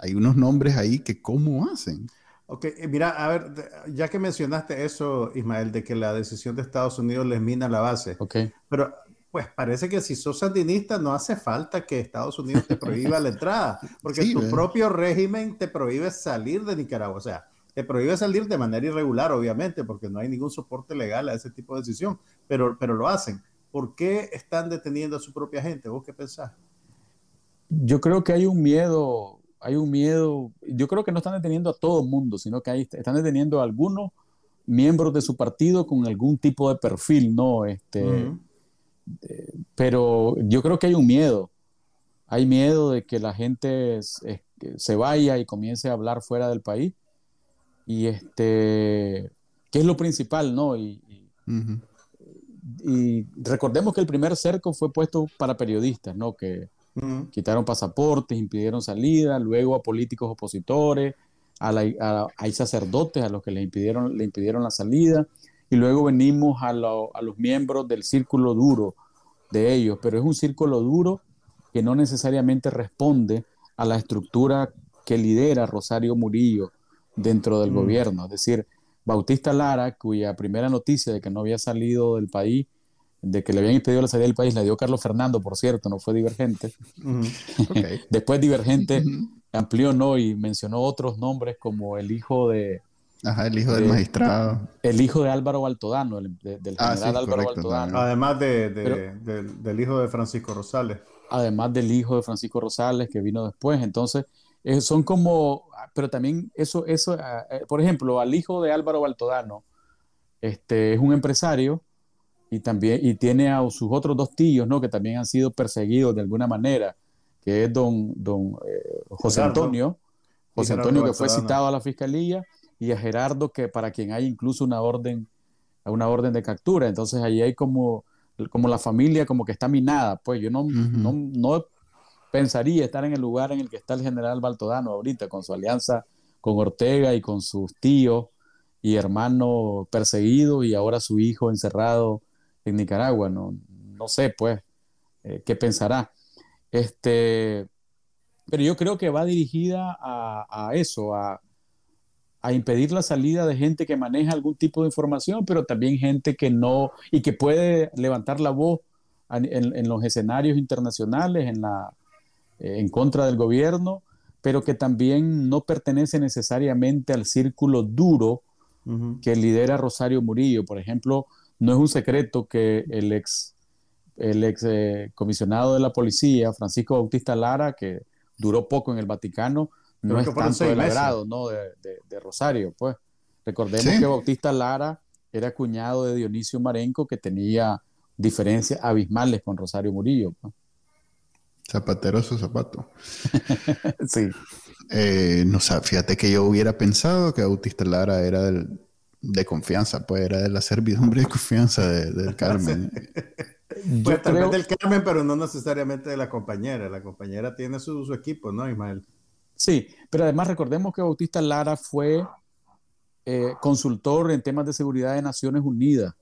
hay unos nombres ahí que cómo hacen. Ok, eh, mira, a ver, ya que mencionaste eso, Ismael, de que la decisión de Estados Unidos les mina la base. Ok. Pero, pues parece que si sos sandinista no hace falta que Estados Unidos te prohíba la entrada, porque tu propio régimen te prohíbe salir de Nicaragua. O sea, te prohíbe salir de manera irregular, obviamente, porque no hay ningún soporte legal a ese tipo de decisión, pero, pero lo hacen. ¿Por qué están deteniendo a su propia gente? ¿Vos qué pensás? Yo creo que hay un miedo hay un miedo, yo creo que no están deteniendo a todo el mundo, sino que están deteniendo a algunos miembros de su partido con algún tipo de perfil, ¿no? Este, pero yo creo que hay un miedo. Hay miedo de que la gente se vaya y comience a hablar fuera del país. Y este, que es lo principal, ¿no? Y, y, recordemos que el primer cerco fue puesto para periodistas, ¿no? Que quitaron pasaportes, impidieron salida, luego a políticos opositores, a, hay sacerdotes a los que le impidieron, le impidieron la salida, y luego venimos a, a los miembros del círculo duro de ellos, pero es un círculo duro que no necesariamente responde a la estructura que lidera Rosario Murillo dentro del mm. gobierno. Es decir, Bautista Lara, cuya primera noticia de que no había salido del país, de que le habían impedido la salida del país, la dio Carlos Fernando, por cierto, no fue Divergente. Después Divergente amplió no y mencionó otros nombres como el hijo de, Ajá, el hijo del magistrado. El hijo de Álvaro Baltodano, del ah, general Álvaro Baltodano. Además de, del, hijo de Francisco Rosales. Además del hijo de Francisco Rosales que vino después. Entonces, eh, son como, pero también eso, eso ah, eh, por ejemplo, al hijo de Álvaro Baltodano, este, es un empresario y también y tiene a sus otros dos tíos, ¿no? Que también han sido perseguidos de alguna manera, que es don, don eh, José Antonio, José Antonio que fue citado a la fiscalía y a Gerardo, que para quien hay incluso una orden, una orden de captura. Entonces ahí hay como, como la familia como que está minada. Pues yo no, no, no, pensaría estar en el lugar en el que está el general Baltodano ahorita, con su alianza con Ortega y con sus tíos y hermanos perseguidos y ahora su hijo encerrado en Nicaragua. No, no sé, pues, eh, qué pensará. Este, pero yo creo que va dirigida a, a eso, a, a impedir la salida de gente que maneja algún tipo de información, pero también gente que no, y que puede levantar la voz en, los escenarios internacionales, en, la, eh, en contra del gobierno, pero que también no pertenece necesariamente al círculo duro que lidera Rosario Murillo. Por ejemplo, no es un secreto que el ex, el ex eh, comisionado de la policía, Francisco Bautista Lara, que duró poco en el Vaticano, no es tanto del agrado ¿no? De, de, Rosario, pues. Recordemos que Bautista Lara era cuñado de Dionisio Marenco, que tenía diferencias abismales con Rosario Murillo. Pues. Zapatero su zapato. sí. Eh, no sé, fíjate que yo hubiera pensado que Bautista Lara era del, de confianza, pues era de la servidumbre de confianza del Carmen. pues tal vez del Carmen, pero no necesariamente de la compañera. La compañera tiene su, su equipo, ¿no, Ismael? Sí, pero además recordemos que Bautista Lara fue eh, consultor en temas de seguridad de Naciones Unidas.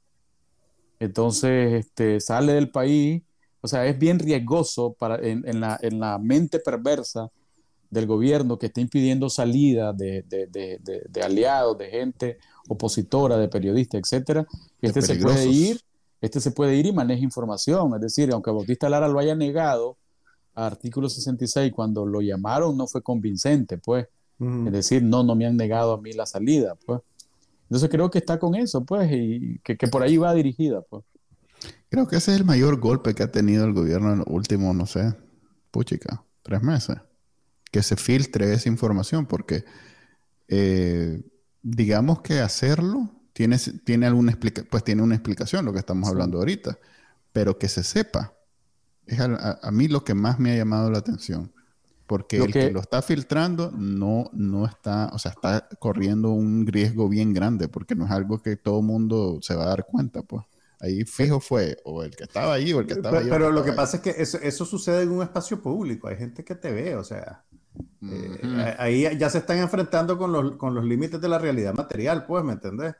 Entonces, este, sale del país, o sea, es bien riesgoso para, en, la, en la, mente perversa del gobierno que está impidiendo salida de, de, aliados, de gente opositora, de periodistas, etcétera. Este se puede ir, este se puede ir y maneja información. Es decir, aunque Bautista Lara lo haya negado, artículo 66, cuando lo llamaron, no fue convincente, pues. Es decir, no, no me han negado a mí la salida, pues. Entonces creo que está con eso, pues, y que, por ahí va dirigida, pues. Creo que ese es el mayor golpe que ha tenido el gobierno en los últimos, no sé, puchica, tres meses. Que se filtre esa información, porque eh, digamos que hacerlo tiene, tiene alguna explica pues tiene una explicación, lo que estamos hablando ahorita, pero que se sepa es a, mí lo que más me ha llamado la atención. Porque el que... lo está filtrando no, no está, o sea, está corriendo un riesgo bien grande, porque no es algo que todo mundo se va a dar cuenta, pues. Ahí fijo fue o el que estaba ahí o el que estaba ahí. Pero lo que pasa es que eso, sucede en un espacio público, hay gente que te ve, o sea, eh, ahí ya se están enfrentando con los, con los límites de la realidad material, pues, ¿me entendés?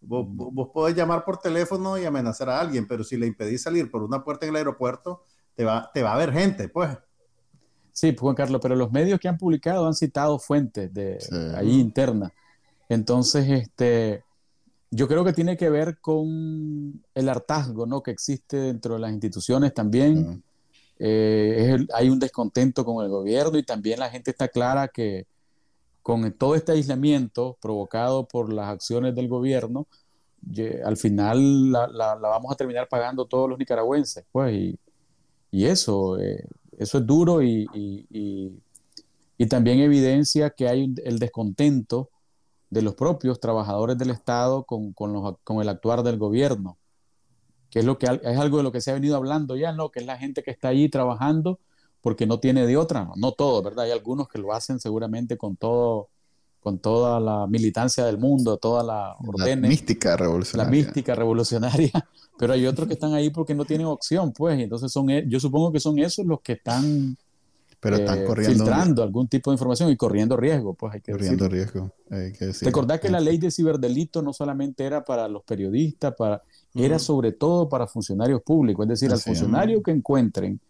Vos, vos, podés llamar por teléfono y amenazar a alguien, pero si le impedís salir por una puerta en el aeropuerto, te va, te va a ver gente, pues. Sí, Juan Carlos, pero los medios que han publicado han citado fuentes de ahí internas. Entonces, este, yo creo que tiene que ver con el hartazgo ¿no? que existe dentro de las instituciones también. Eh, hay un descontento con el gobierno y también la gente está clara que con todo este aislamiento provocado por las acciones del gobierno, al final la, vamos a terminar pagando todos los nicaragüenses. Pues, y, eh, eso es duro y, también evidencia que hay el descontento de los propios trabajadores del Estado con, con el actuar del gobierno, que es, lo que, es algo de lo que se ha venido hablando ya, ¿no? que es la gente que está allí trabajando porque no tiene de otra, no, no todo, ¿verdad? Hay algunos que lo hacen seguramente con todo con toda la militancia del mundo, toda la orden. La mística revolucionaria. La mística revolucionaria, pero hay otros que están ahí porque no tienen opción, pues, y entonces son, yo supongo que son esos los que están, pero están eh, corriendo, filtrando algún tipo de información y corriendo riesgo, pues hay que Corriendo riesgo, hay que Recordad que la ley de ciberdelito no solamente era para los periodistas, para, era sobre todo para funcionarios públicos, es decir, al funcionario que encuentren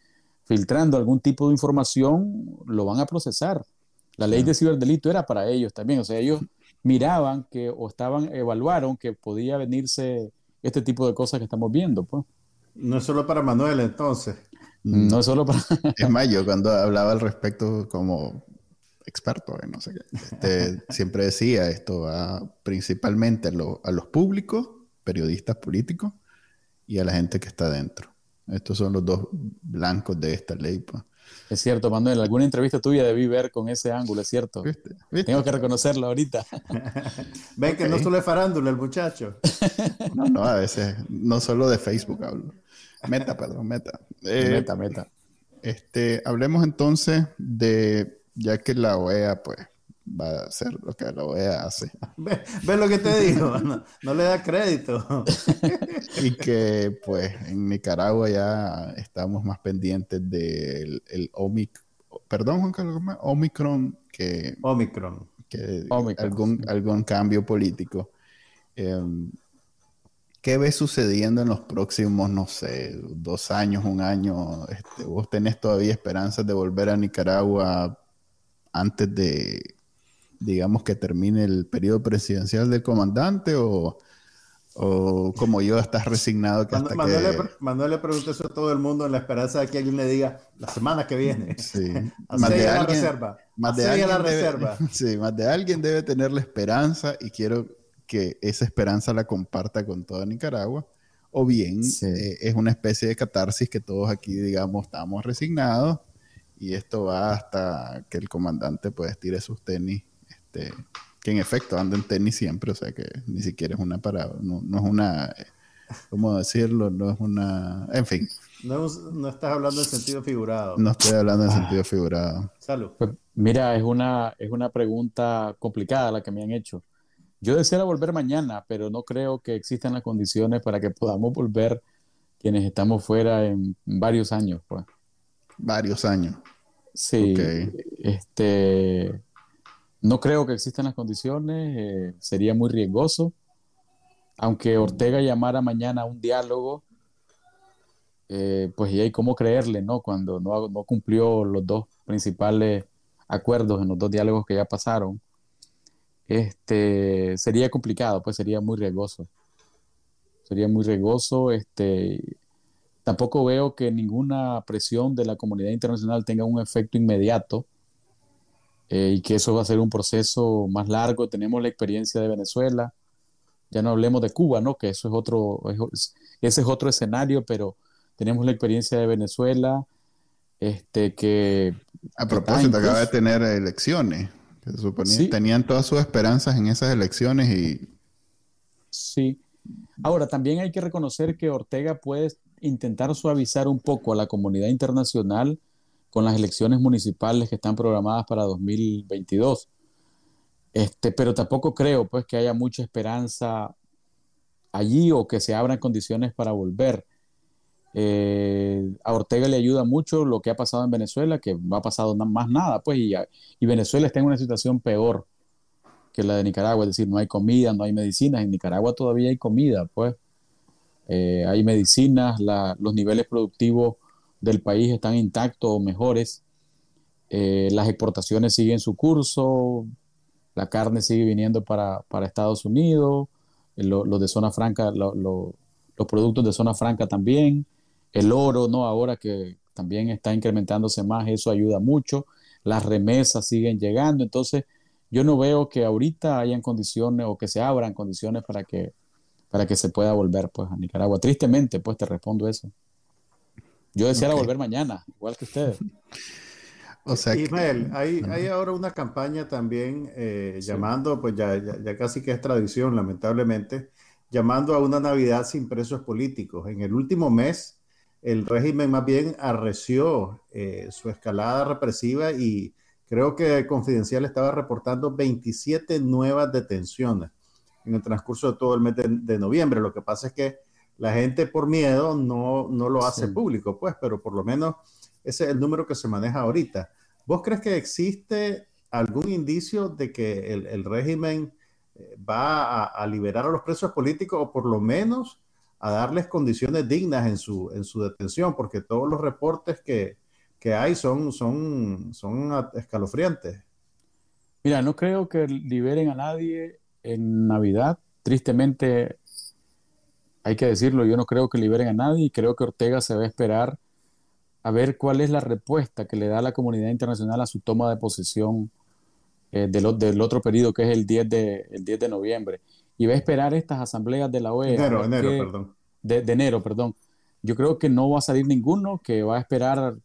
filtrando algún tipo de información, lo van a procesar. La ley de ciberdelito era para ellos también, o sea, ellos miraban que o estaban, evaluaron que podía venirse este tipo de cosas que estamos viendo, pues. No es solo para Manuel entonces. No es solo para... es más, yo cuando hablaba al respecto como experto, no sé qué, este, siempre decía esto va principalmente a, a los públicos, periodistas políticos, y a la gente que está dentro. Estos son los dos blancos de esta ley. Pues. Es cierto, Manuel, alguna entrevista tuya debí ver con ese ángulo, es cierto. Tengo que reconocerlo ahorita. Ven que no solo es farándula el muchacho. no, no, a veces, no solo de Facebook hablo. Meta, perdón, meta. Eh, meta, meta. Este, hablemos entonces de, ya que la OEA, pues, va a hacer lo que la OEA hace. ¿Ves lo que te digo? No, le da crédito. y que pues en Nicaragua ya estamos más pendientes del el Omicron, perdón Juan Carlos, Omicron que... Omicron. Que algún, algún cambio político. Em, ¿Qué ves sucediendo en los próximos, no sé, dos años, un año? Este, ¿Vos tenés todavía esperanzas de volver a Nicaragua antes de, digamos, que termine el periodo presidencial del comandante o, o como yo estás resignado que hasta Manuel, que... Le, Manuel le pregunta eso a todo el mundo en la esperanza de que alguien le diga la semana que viene. Sí. más de alguien, la reserva. Más de alguien la reserva. sí, más de alguien debe tener la esperanza y quiero que esa esperanza la comparta con toda Nicaragua. O bien eh, es una especie de catarsis que todos aquí, digamos, estamos resignados y esto va hasta que el comandante pues tire sus tenis este, que en efecto anda en tenis siempre, o sea que ni siquiera es una parada, no, no es una, ¿cómo decirlo? No es una, en fin. No, no estás hablando en sentido figurado. No estoy hablando en sentido figurado. Salud. Pues, mira, es una, es una pregunta complicada la que me han hecho. Yo deseara volver mañana, pero no creo que existan las condiciones para que podamos volver quienes estamos fuera en varios años, pues. Varios años. Sí. Este, no creo que existan las condiciones, eh, sería muy riesgoso. Aunque Ortega llamara mañana a un diálogo, eh, pues y hay cómo creerle, ¿no? Cuando no, no, cumplió los dos principales acuerdos en los dos diálogos que ya pasaron, este, sería complicado, pues sería muy riesgoso. Sería muy riesgoso, este, tampoco veo que ninguna presión de la comunidad internacional tenga un efecto inmediato eh, y que eso va a ser un proceso más largo. Tenemos la experiencia de Venezuela, ya no hablemos de Cuba, ¿no? Que eso es otro, ese es otro escenario, pero tenemos la experiencia de Venezuela, este que... A propósito, acaba de tener elecciones, que se suponía, tenían todas sus esperanzas en esas elecciones y... Sí. Ahora, también hay que reconocer que Ortega puede intentar suavizar un poco a la comunidad internacional con las elecciones municipales que están programadas para 2022. Este, pero tampoco creo pues que haya mucha esperanza allí o que se abran condiciones para volver. Eh, a Ortega le ayuda mucho lo que ha pasado en Venezuela, que no ha pasado más nada, pues, y, y, Venezuela está en una situación peor que la de Nicaragua, es decir, no hay comida, no hay medicinas, en Nicaragua todavía hay comida, pues, eh, hay medicinas, los niveles productivos del país están intactos o mejores. Eh, las exportaciones siguen su curso, la carne sigue viniendo para, Estados Unidos, eh, los de zona franca, los productos de zona franca también, el oro, ¿no? Ahora que también está incrementándose más, eso ayuda mucho, las remesas siguen llegando, entonces yo no veo que ahorita hayan condiciones o que se abran condiciones para que, para que se pueda volver pues a Nicaragua. Tristemente, pues te respondo eso. Yo deseara volver mañana, igual que ustedes. O sea, Ismael, hay, hay ahora una campaña también eh, llamando, pues ya, ya, casi que es tradición, lamentablemente, llamando a una Navidad sin presos políticos. En el último mes, el régimen más bien arreció eh, su escalada represiva y creo que Confidencial estaba reportando 27 nuevas detenciones en el transcurso de todo el mes de, noviembre. Lo que pasa es que la gente por miedo no, no lo hace público, pues, pero por lo menos ese es el número que se maneja ahorita. ¿Vos crees que existe algún indicio de que el, régimen eh, va a, liberar a los presos políticos o por lo menos a darles condiciones dignas en su, en su detención? Porque todos los reportes que, que hay son, son, son escalofriantes. Mira, no creo que liberen a nadie en Navidad. Tristemente, hay que decirlo, yo no creo que liberen a nadie y creo que Ortega se va a esperar a ver cuál es la respuesta que le da la comunidad internacional a su toma de posesión eh, del, del, otro periodo, que es el 10, de, el 10 de noviembre. Y va a esperar estas asambleas de la OEA. Enero, enero, perdón. De, enero, perdón. Yo creo que no va a salir ninguno, que va a esperar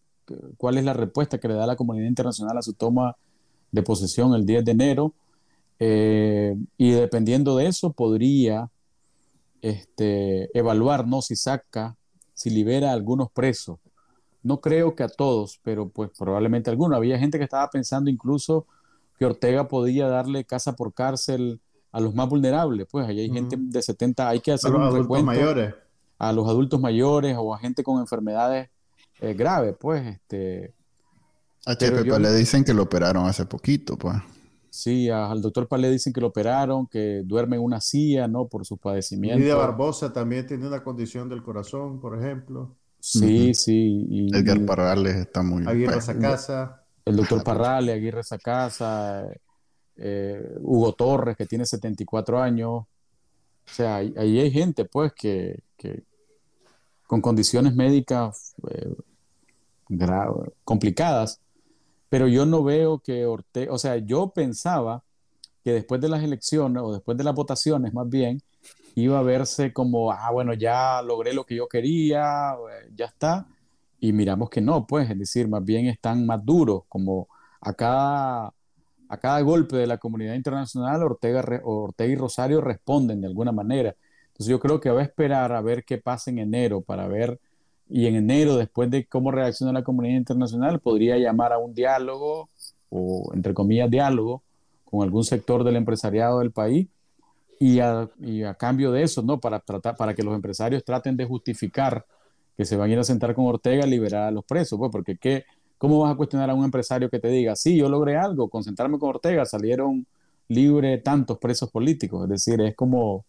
cuál es la respuesta que le da la comunidad internacional a su toma de posesión el 10 de enero. Eh, y dependiendo de eso, podría este, evaluar ¿no? si saca, si libera a algunos presos no creo que a todos, pero pues probablemente a algunos. Había gente que estaba pensando incluso que Ortega podía darle casa por cárcel a los más vulnerables. Pues ahí hay gente de 70, hay que hacer a los adultos mayores. A los adultos mayores o a gente con enfermedades eh, graves, pues. Este, a Chepe le dicen que lo operaron hace poquito, pues. Sí, al doctor Palé dicen que lo operaron, que duerme en una silla, ¿no? Por sus padecimientos. Lidia Barbosa también tiene una condición del corazón, por ejemplo. Sí, sí. Y, Edgar Parrales está muy... Aguirre Sacasa. El doctor Parrales, Aguirre Sacasa, eh, Hugo Torres, que tiene 74 años. O sea, ahí hay, gente, pues, que, con condiciones médicas eh, complicadas, pero yo no veo que Ortega, o sea, yo pensaba que después de las elecciones, o después de las votaciones más bien, iba a verse como, ah, bueno, ya logré lo que yo quería, eh, ya está. Y miramos que no, pues, es decir, más bien están más duros, como a cada, a cada golpe de la comunidad internacional, Ortega, Ortega y Rosario responden de alguna manera. Entonces yo creo que va a esperar a ver qué pasa en enero para ver, y en enero, después de cómo reacciona la comunidad internacional, podría llamar a un diálogo, o entre comillas diálogo, con algún sector del empresariado del país y a, cambio de eso, ¿no? Para, tratar, para que los empresarios traten de justificar que se van a ir a sentar con Ortega y liberar a los presos, pues, porque ¿qué, ¿cómo vas a cuestionar a un empresario que te diga, sí, yo logré algo, con sentarme con Ortega salieron libres tantos presos políticos? Es decir, es como,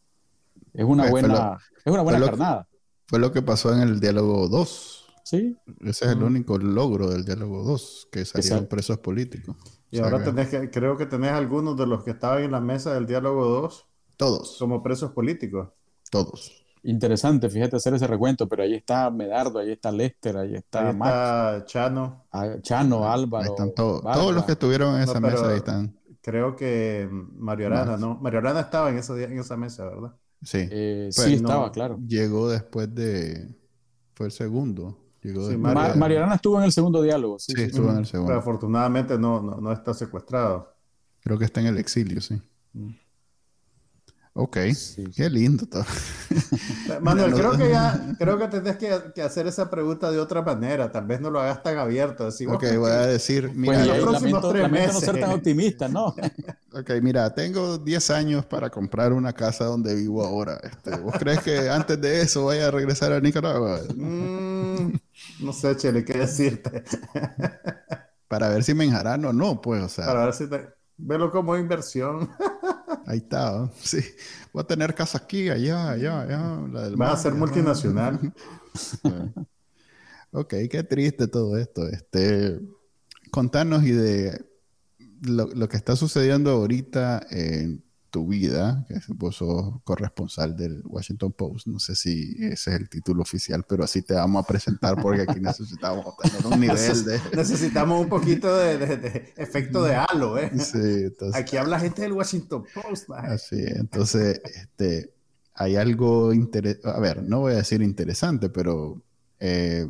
es una pues, buena, es una buena carnada. Fue lo que pasó en el diálogo 2. Sí. Ese es el único logro del diálogo 2, que salieron presos políticos. Y ahora tenés que, creo que tenés algunos de los que estaban en la mesa del diálogo 2 todos. Como presos políticos. Todos. Interesante, fíjate hacer ese recuento, pero ahí está Medardo, ahí está Lester, ahí está, ahí Chano. Ah, Chano, Álvaro. Ahí están todos. Todos los que estuvieron en esa mesa ahí están. Creo que Mario Arana, ¿no? Mario Arana estaba en, ese, en esa mesa, ¿verdad? Sí. Eh, pues sí, estaba, claro. Llegó después de. Fue el segundo. Llegó sí, Mario... Arana estuvo en el segundo diálogo. Sí, estuvo en el segundo. Pero afortunadamente no, no, no, está secuestrado. Creo que está en el exilio, sí. Mm. Ok, qué lindo todo. Manuel, creo que ya, creo que tendrás que, hacer esa pregunta de otra manera. Tal vez no lo hagas tan abierto. Así, ok, voy a decir, mira, pues los próximos tres meses. no ser tan optimista, ¿no? ok, mira, tengo 10 años para comprar una casa donde vivo ahora. Este, ¿Vos crees que antes de eso vaya a regresar a Nicaragua? Mm, no sé, Chele, qué decirte. para ver si me enjarano o no, pues, o sea. Para ver si te... Velo como inversión. Ahí está, sí. Voy a tener casa aquí, allá, allá, allá. Va a ser multinacional. ok, qué triste todo esto. Este, contanos y de lo, lo que está sucediendo ahorita en tu vida, que vos sos corresponsal del Washington Post. No sé si ese es el título oficial, pero así te vamos a presentar porque aquí necesitamos tener un nivel de... Necesitamos un poquito de, efecto de halo, ¿eh? Sí, entonces... Aquí habla gente del Washington Post. Así, entonces, este, hay algo interesante, a ver, no voy a decir interesante, pero... Eh,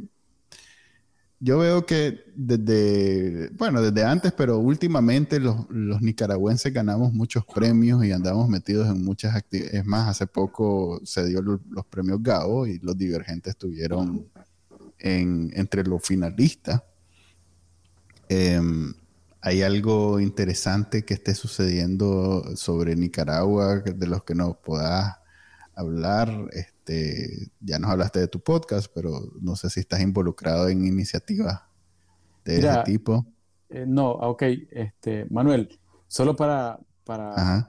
yo veo que desde, bueno, desde antes, pero últimamente los, nicaragüenses ganamos muchos premios y andamos metidos en muchas actividades. Es más, hace poco se dio los premios GAO y los divergentes estuvieron en, entre los finalistas. Em, ¿Hay algo interesante que esté sucediendo sobre Nicaragua de los que nos puedas hablar? Ya nos hablaste de tu podcast, pero no sé si estás involucrado en iniciativas de ese tipo. Eh, no, ok. Este, Manuel, solo para, para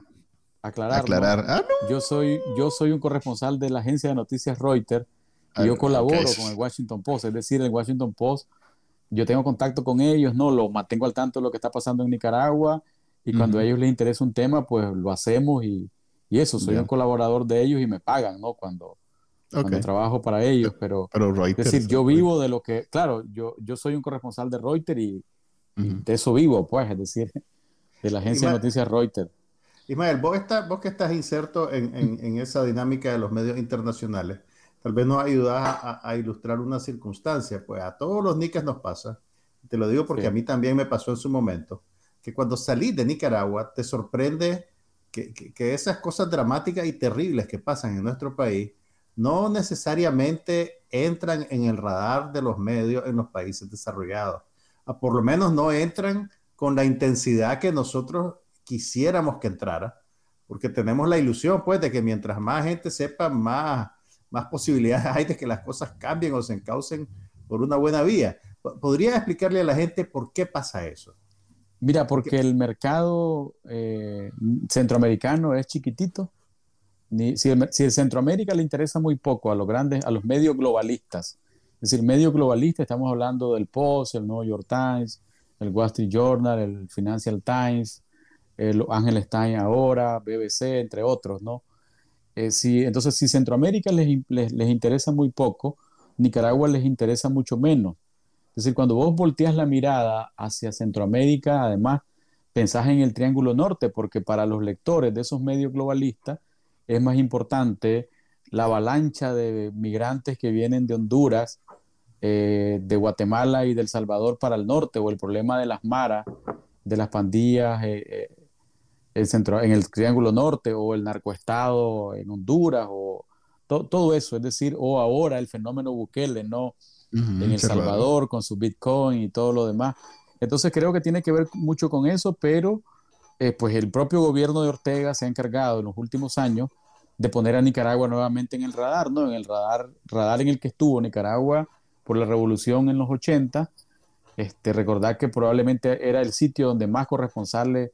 aclarar. aclarar. Ah, yo, soy, yo soy un corresponsal de la agencia de noticias Reuters y yo colaboro con el Washington Post. Es decir, el Washington Post, yo tengo contacto con ellos, no lo mantengo al tanto de lo que está pasando en Nicaragua y cuando a ellos les interesa un tema, pues lo hacemos y, y eso, soy un colaborador de ellos y me pagan, ¿no? Cuando, cuando trabajo para ellos, pero, es decir, yo vivo de lo que, claro, yo, yo soy un corresponsal de Reuters y, de eso vivo, pues, es decir, de la agencia de noticias Reuters. Ismael, vos, vos que estás inserto en, en, esa dinámica de los medios internacionales, tal vez nos ayudas a, ilustrar una circunstancia, pues a todos los nicas nos pasa, te lo digo porque a mí también me pasó en su momento, que cuando salí de Nicaragua te sorprende que, que, que esas cosas dramáticas y terribles que pasan en nuestro país, no necesariamente entran en el radar de los medios en los países desarrollados. Por lo menos no entran con la intensidad que nosotros quisiéramos que entrara, porque tenemos la ilusión, pues, de que mientras más gente sepa, más, más posibilidades hay de que las cosas cambien o se encaucen por una buena vía. ¿Podría explicarle a la gente por qué pasa eso? Mira, porque el mercado eh, centroamericano es chiquitito si, el, Centroamérica le interesa muy poco a los grandes, a los medios globalistas, es decir, medios globalistas, estamos hablando del Post, el New York Times, el Wall Street Journal, el Financial Times, el Angeles Times ahora, BBC, entre otros, ¿no? Eh, si, entonces, si Centroamérica les, les, interesa muy poco, Nicaragua les interesa mucho menos. Es decir, cuando vos volteas la mirada hacia Centroamérica, además, pensás en el Triángulo Norte, porque para los lectores de esos medios globalistas, es más importante la avalancha de migrantes que vienen de Honduras, eh, de Guatemala y del Salvador para el norte, o el problema de las maras, de las pandillas eh, eh, el centro, en el Triángulo Norte, o el narcoestado en Honduras, o todo eso, es decir, o ahora el fenómeno Bukele, ¿no? en El Salvador con su Bitcoin y todo lo demás. Entonces creo que tiene que ver mucho con eso, pero eh, pues el propio gobierno de Ortega se ha encargado en los últimos años de poner a Nicaragua nuevamente en el radar, ¿no? En el radar, radar en el que estuvo Nicaragua por la revolución en los 80. Este, recordar que probablemente era el sitio donde más corresponsales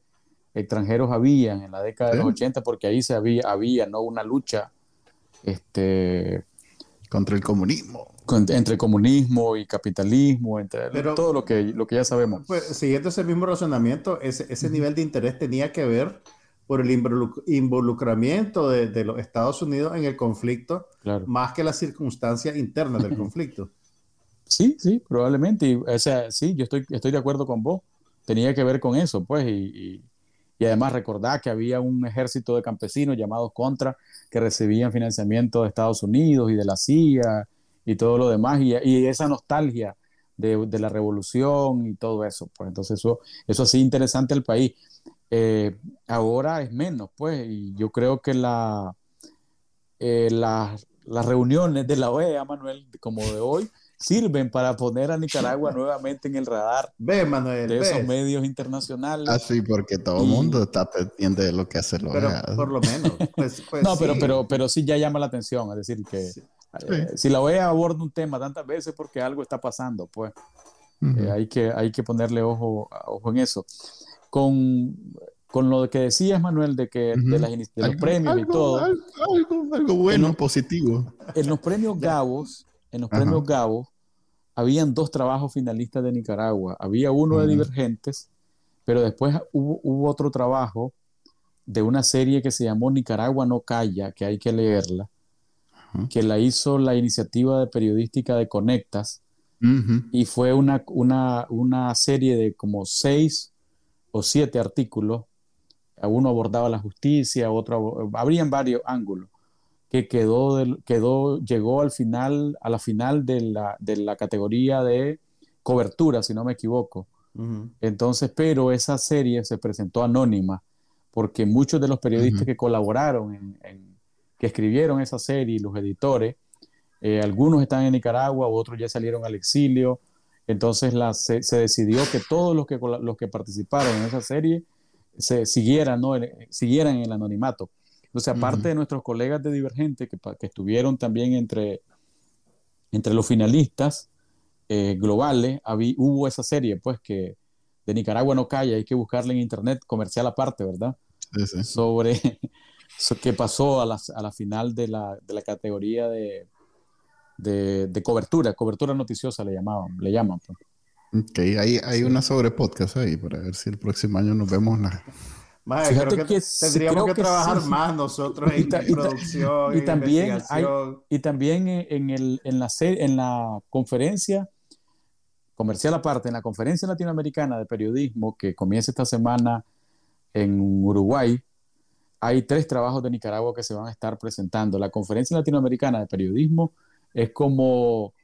extranjeros habían en la década de los 80, porque ahí se había, había ¿no? una lucha este, contra el comunismo entre comunismo y capitalismo, entre todo lo que, lo que ya sabemos. Pues, siguiendo ese mismo razonamiento, ese, ese nivel de interés tenía que ver por el involucramiento de, de los Estados Unidos en el conflicto, más que las circunstancias internas del conflicto. Sí, sí, probablemente. o sea, sí, yo estoy, estoy de acuerdo con vos. Tenía que ver con eso, pues, y, y además recordar que había un ejército de campesinos llamados Contra que recibían financiamiento de Estados Unidos y de la CIA y todo lo demás, y, y esa nostalgia de, de, la revolución y todo eso. Pues entonces eso, eso así interesante el país. Eh, ahora es menos, pues, y yo creo que la, eh, las reuniones de la OEA, Manuel, como de hoy, sirven para poner a Nicaragua nuevamente en el radar ve, Manuel, de esos medios internacionales. Así, ah, porque todo el mundo está pendiente de lo que hace la OEA. Pero por lo menos. Pues, pues no, pero, pero, pero sí ya llama la atención, es decir, que eh, si la OEA aborda un tema tantas veces porque algo está pasando, pues eh, hay, que, hay que ponerle ojo, ojo en eso. Con, con lo que decías, Manuel, de que de, los premios y todo. Algo, bueno, positivo. En los premios Gavos, en los premios Gavos, habían dos trabajos finalistas de Nicaragua. Había uno de Divergentes, pero después hubo, hubo, otro trabajo de una serie que se llamó Nicaragua no calla, que hay que leerla, que la hizo la iniciativa de periodística de Conectas. Y fue una, una, una, serie de como seis o siete artículos. Uno abordaba la justicia, otro habrían varios ángulos que quedó, quedó llegó al final a la final de la, de la categoría de cobertura, si no me equivoco. Entonces, pero esa serie se presentó anónima porque muchos de los periodistas que colaboraron, en, que escribieron esa serie, los editores, eh, algunos están en Nicaragua, otros ya salieron al exilio. Entonces la, se, decidió que todos los que, los que participaron en esa serie se siguieran, ¿no? siguieran en el anonimato. Entonces, aparte de nuestros colegas de Divergente, que, que estuvieron también entre, entre los finalistas, eh, globales, hubo esa serie, pues, que de Nicaragua no calla, hay que buscarla en internet, comercial aparte, ¿verdad? Sobre qué pasó a la, a la final de la, de la categoría de, de, cobertura, cobertura noticiosa le llamaban, le llaman. Pues. Ok, hay, hay una sobre podcast ahí para ver si el próximo año nos vemos. La... creo que, tendríamos que, trabajar más nosotros en producción. Y, también hay, y también en, el, en, la, en la conferencia comercial aparte, en la Conferencia Latinoamericana de Periodismo que comienza esta semana en Uruguay, hay tres trabajos de Nicaragua que se van a estar presentando. La Conferencia Latinoamericana de Periodismo es como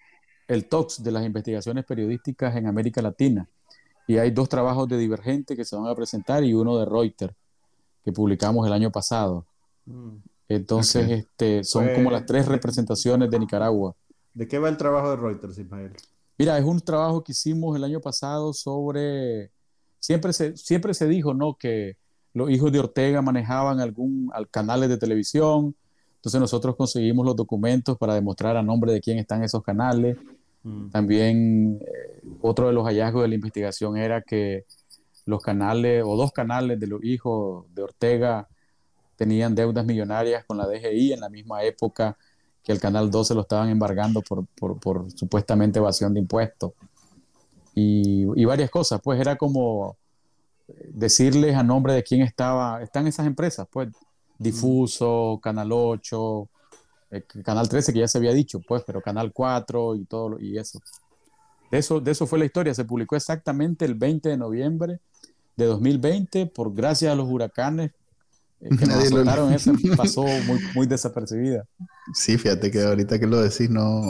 el TOX de las investigaciones periodísticas en América Latina. Y hay dos trabajos de Divergente que se van a presentar y uno de Reuters que publicamos el año pasado. Mm. Entonces, este, son como pues, las tres representaciones de Nicaragua. ¿De qué va el trabajo de Reuters, Ismael? Mira, es un trabajo que hicimos el año pasado sobre, siempre se, siempre se dijo, ¿no? Que los hijos de Ortega manejaban algún canales de televisión, entonces nosotros conseguimos los documentos para demostrar a nombre de quién están esos canales. Mm. También eh, otro de los hallazgos de la investigación era que los canales o dos canales de los hijos de Ortega tenían deudas millonarias con la DGI en la misma época que el Canal 12 lo estaban embargando por, por, supuestamente evasión de impuestos. Y, y, varias cosas, pues era como decirles a nombre de quién estaba, están esas empresas, pues Difuso, Canal 8, eh, Canal 13 que ya se había dicho, pues, pero Canal 4 y todo y eso. De eso, de eso fue la historia, se publicó exactamente el 20 de noviembre de 2020 por gracias a los huracanes que nos azotaron, eso pasó muy, muy desapercibida. Sí, fíjate que ahorita que lo decís, no.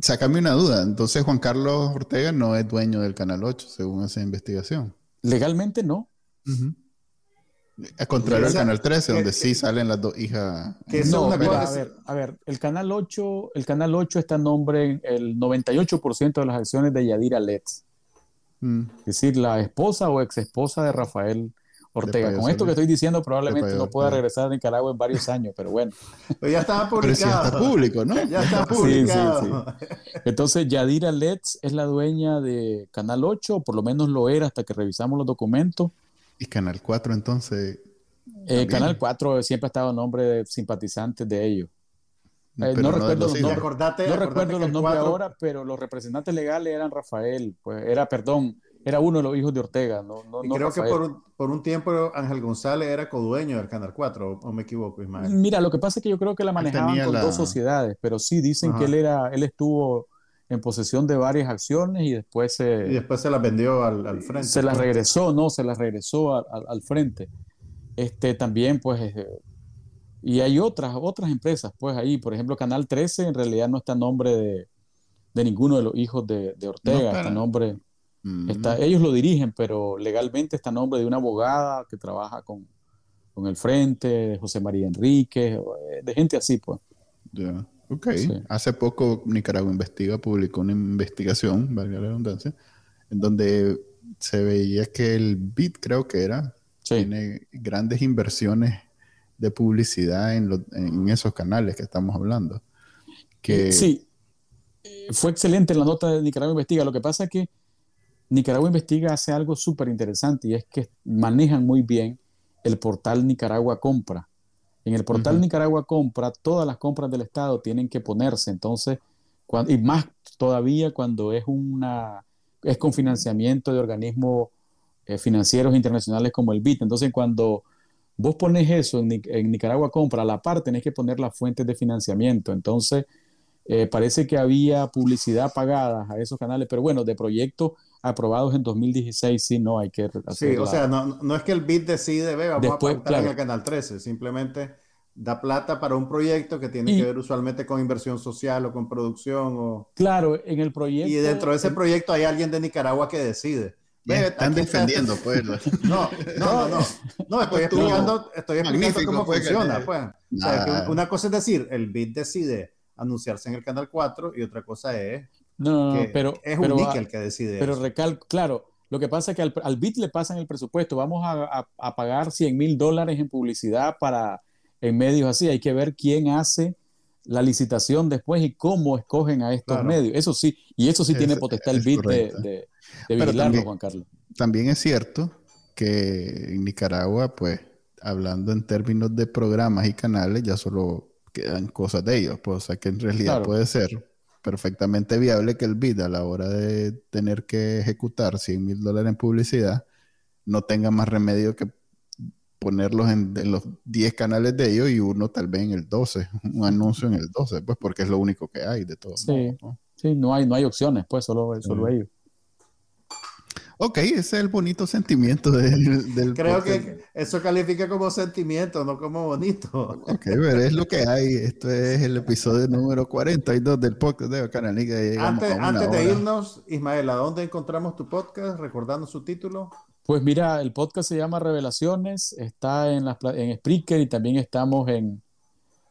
Sácame una duda. Entonces, Juan Carlos Ortega no es dueño del Canal 8, según esa investigación. Legalmente no. Es contrario al Canal 13, donde sí salen las dos hijas. no, a ver, a ver, el Canal 8, el Canal 8 está en nombre, el 98% de las acciones de Yadira Letts. Mm. Es decir, la esposa o ex esposa de Rafael Ortega. Con esto que estoy diciendo, probablemente no pueda regresar a Nicaragua en varios años, pero bueno. Pero ya estaba publicado. Pero ya está público, ¿no? Ya está publicado. Entonces, Yadira Letts es la dueña de Canal 8, o por lo menos lo era hasta que revisamos los documentos. ¿Y Canal 4 entonces? Eh, Canal 4 siempre ha estado en nombre de simpatizantes de ellos. Eh, no, recuerdo los, nombres, no recuerdo los nombres ahora, pero los representantes legales eran Rafael, pues era, perdón, era uno de los hijos de Ortega. No, no, y creo que por un, por un, tiempo Ángel González era codueño del Canal 4, o, me equivoco, Ismael. Mira, lo que pasa es que yo creo que la manejaban con dos sociedades, pero sí dicen que él era, él estuvo en posesión de varias acciones y después se... Y después se las vendió al, al frente. Se las regresó, ¿no? Se las regresó al, al frente. Este, también, pues, eh, y hay otras, otras empresas, pues ahí, por ejemplo, Canal 13 en realidad no está en nombre de, de ninguno de los hijos de, de Ortega, está nombre... Está, ellos lo dirigen, pero legalmente está en nombre de una abogada que trabaja con, con el Frente, de José María Enrique, eh, de gente así, pues. Ya. Ok. Hace poco Nicaragua Investiga publicó una investigación, valga la redundancia, en donde se veía que el BIT, creo que era, tiene grandes inversiones de publicidad en, en, esos canales que estamos hablando. Que... Sí, eh, fue excelente la nota de Nicaragua Investiga. Lo que pasa es que Nicaragua Investiga hace algo súper interesante y es que manejan muy bien el portal Nicaragua Compra. En el portal Nicaragua Compra, todas las compras del Estado tienen que ponerse. Entonces, y más todavía cuando es una es con financiamiento de organismos eh, financieros internacionales como el BIT. Entonces, cuando vos pones eso en, Nicaragua Compra, a la par tenés que poner las fuentes de financiamiento. Entonces, eh, parece que había publicidad pagada a esos canales, pero bueno, de proyectos aprobados en 2016, sí, no hay que hacer. Sí, o sea, no, no, es que el BID decide, ve, vamos a en el canal 13, simplemente da plata para un proyecto que tiene que ver usualmente con inversión social o con producción. O... Claro, en el proyecto. Y dentro de ese proyecto hay alguien de Nicaragua que decide. están defendiendo, pues. No, no, no, no. estoy explicando, estoy explicando cómo funciona, pues. una cosa es decir, el BID decide anunciarse en el canal 4 y otra cosa es. No, pero. Es un pero, el que decide. Pero recalco, claro, lo que pasa es que al, al BID le pasan el presupuesto. Vamos a, a pagar 100 mil dólares en publicidad para en medios así. Hay que ver quién hace la licitación después y cómo escogen a estos medios. Eso sí, y eso sí tiene potestad el BID de, vigilarlo, Juan Carlos. También es cierto que en Nicaragua, pues, hablando en términos de programas y canales, ya solo quedan cosas de ellos. Pues, o sea que en realidad puede ser perfectamente viable que el BID a la hora de tener que ejecutar 100 mil dólares en publicidad no tenga más remedio que ponerlos en, los 10 canales de ellos y uno tal vez en el 12, un anuncio en el 12, pues porque es lo único que hay de todo. Sí, ¿no? sí no, hay, no hay opciones, pues solo, solo ellos. Ok, ese es el bonito sentimiento del, Creo que eso califica como sentimiento, no como bonito. Ok, pero es lo que hay. Esto es el episodio número 42 del podcast de Bacananica. Antes, antes de irnos, Ismael, ¿a dónde encontramos tu podcast? Recordando su título. Pues mira, el podcast se llama Revelaciones, está en, en Spreaker y también estamos en,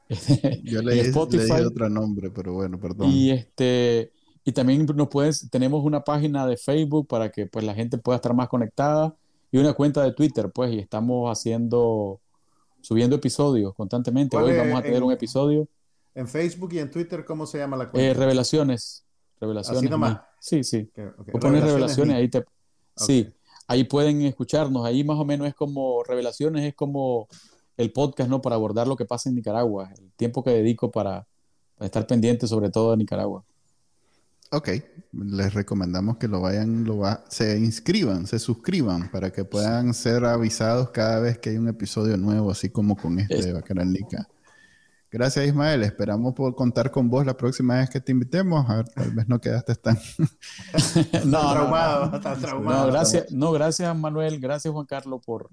Yo leí, Spotify. otro nombre, pero bueno, perdón. Y este y también nos puedes, tenemos una página de Facebook para que pues la gente pueda estar más conectada y una cuenta de Twitter, pues, y estamos haciendo, subiendo episodios constantemente. Hoy vamos a tener un episodio. En Facebook y en Twitter, ¿cómo se llama la cuenta? Eh, revelaciones. Revelaciones. Así nomás. Sí, sí. Okay, pones revelaciones, ahí te... Sí ahí pueden escucharnos. Ahí más o menos es como Revelaciones, es como el podcast, ¿no? Para abordar lo que pasa en Nicaragua, el tiempo que dedico para, estar pendiente sobre todo de Nicaragua. Ok, les recomendamos que lo vayan, lo va, se inscriban, se suscriban para que puedan ser avisados cada vez que hay un episodio nuevo, así como con este de Bacaranica. Gracias, Ismael. Esperamos por contar con vos la próxima vez que te invitemos. A ver, tal vez no quedaste tan. no, traumado, traumado. No, gracias, no, gracias, Manuel. Gracias, Juan Carlos, por,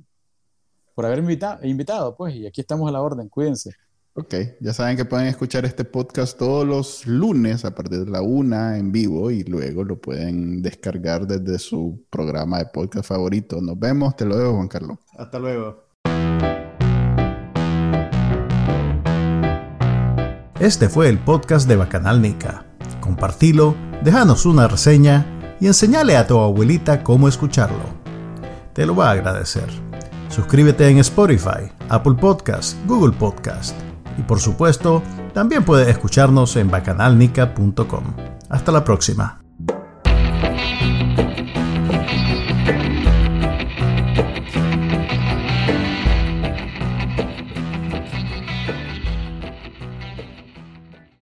por haberme invitado, pues. Y aquí estamos a la orden. Cuídense. Ok, ya saben que pueden escuchar este podcast todos los lunes a partir de la una en vivo y luego lo pueden descargar desde su programa de podcast favorito. Nos vemos. Te lo dejo, Juan Carlos. Hasta luego. Este fue el podcast de Bacanal Nica. Compartilo, déjanos una reseña y enseñale a tu abuelita cómo escucharlo. Te lo va a agradecer. Suscríbete en Spotify, Apple Podcast, Google Podcast y por supuesto, también puedes escucharnos en bacanalnica.com. Hasta la próxima.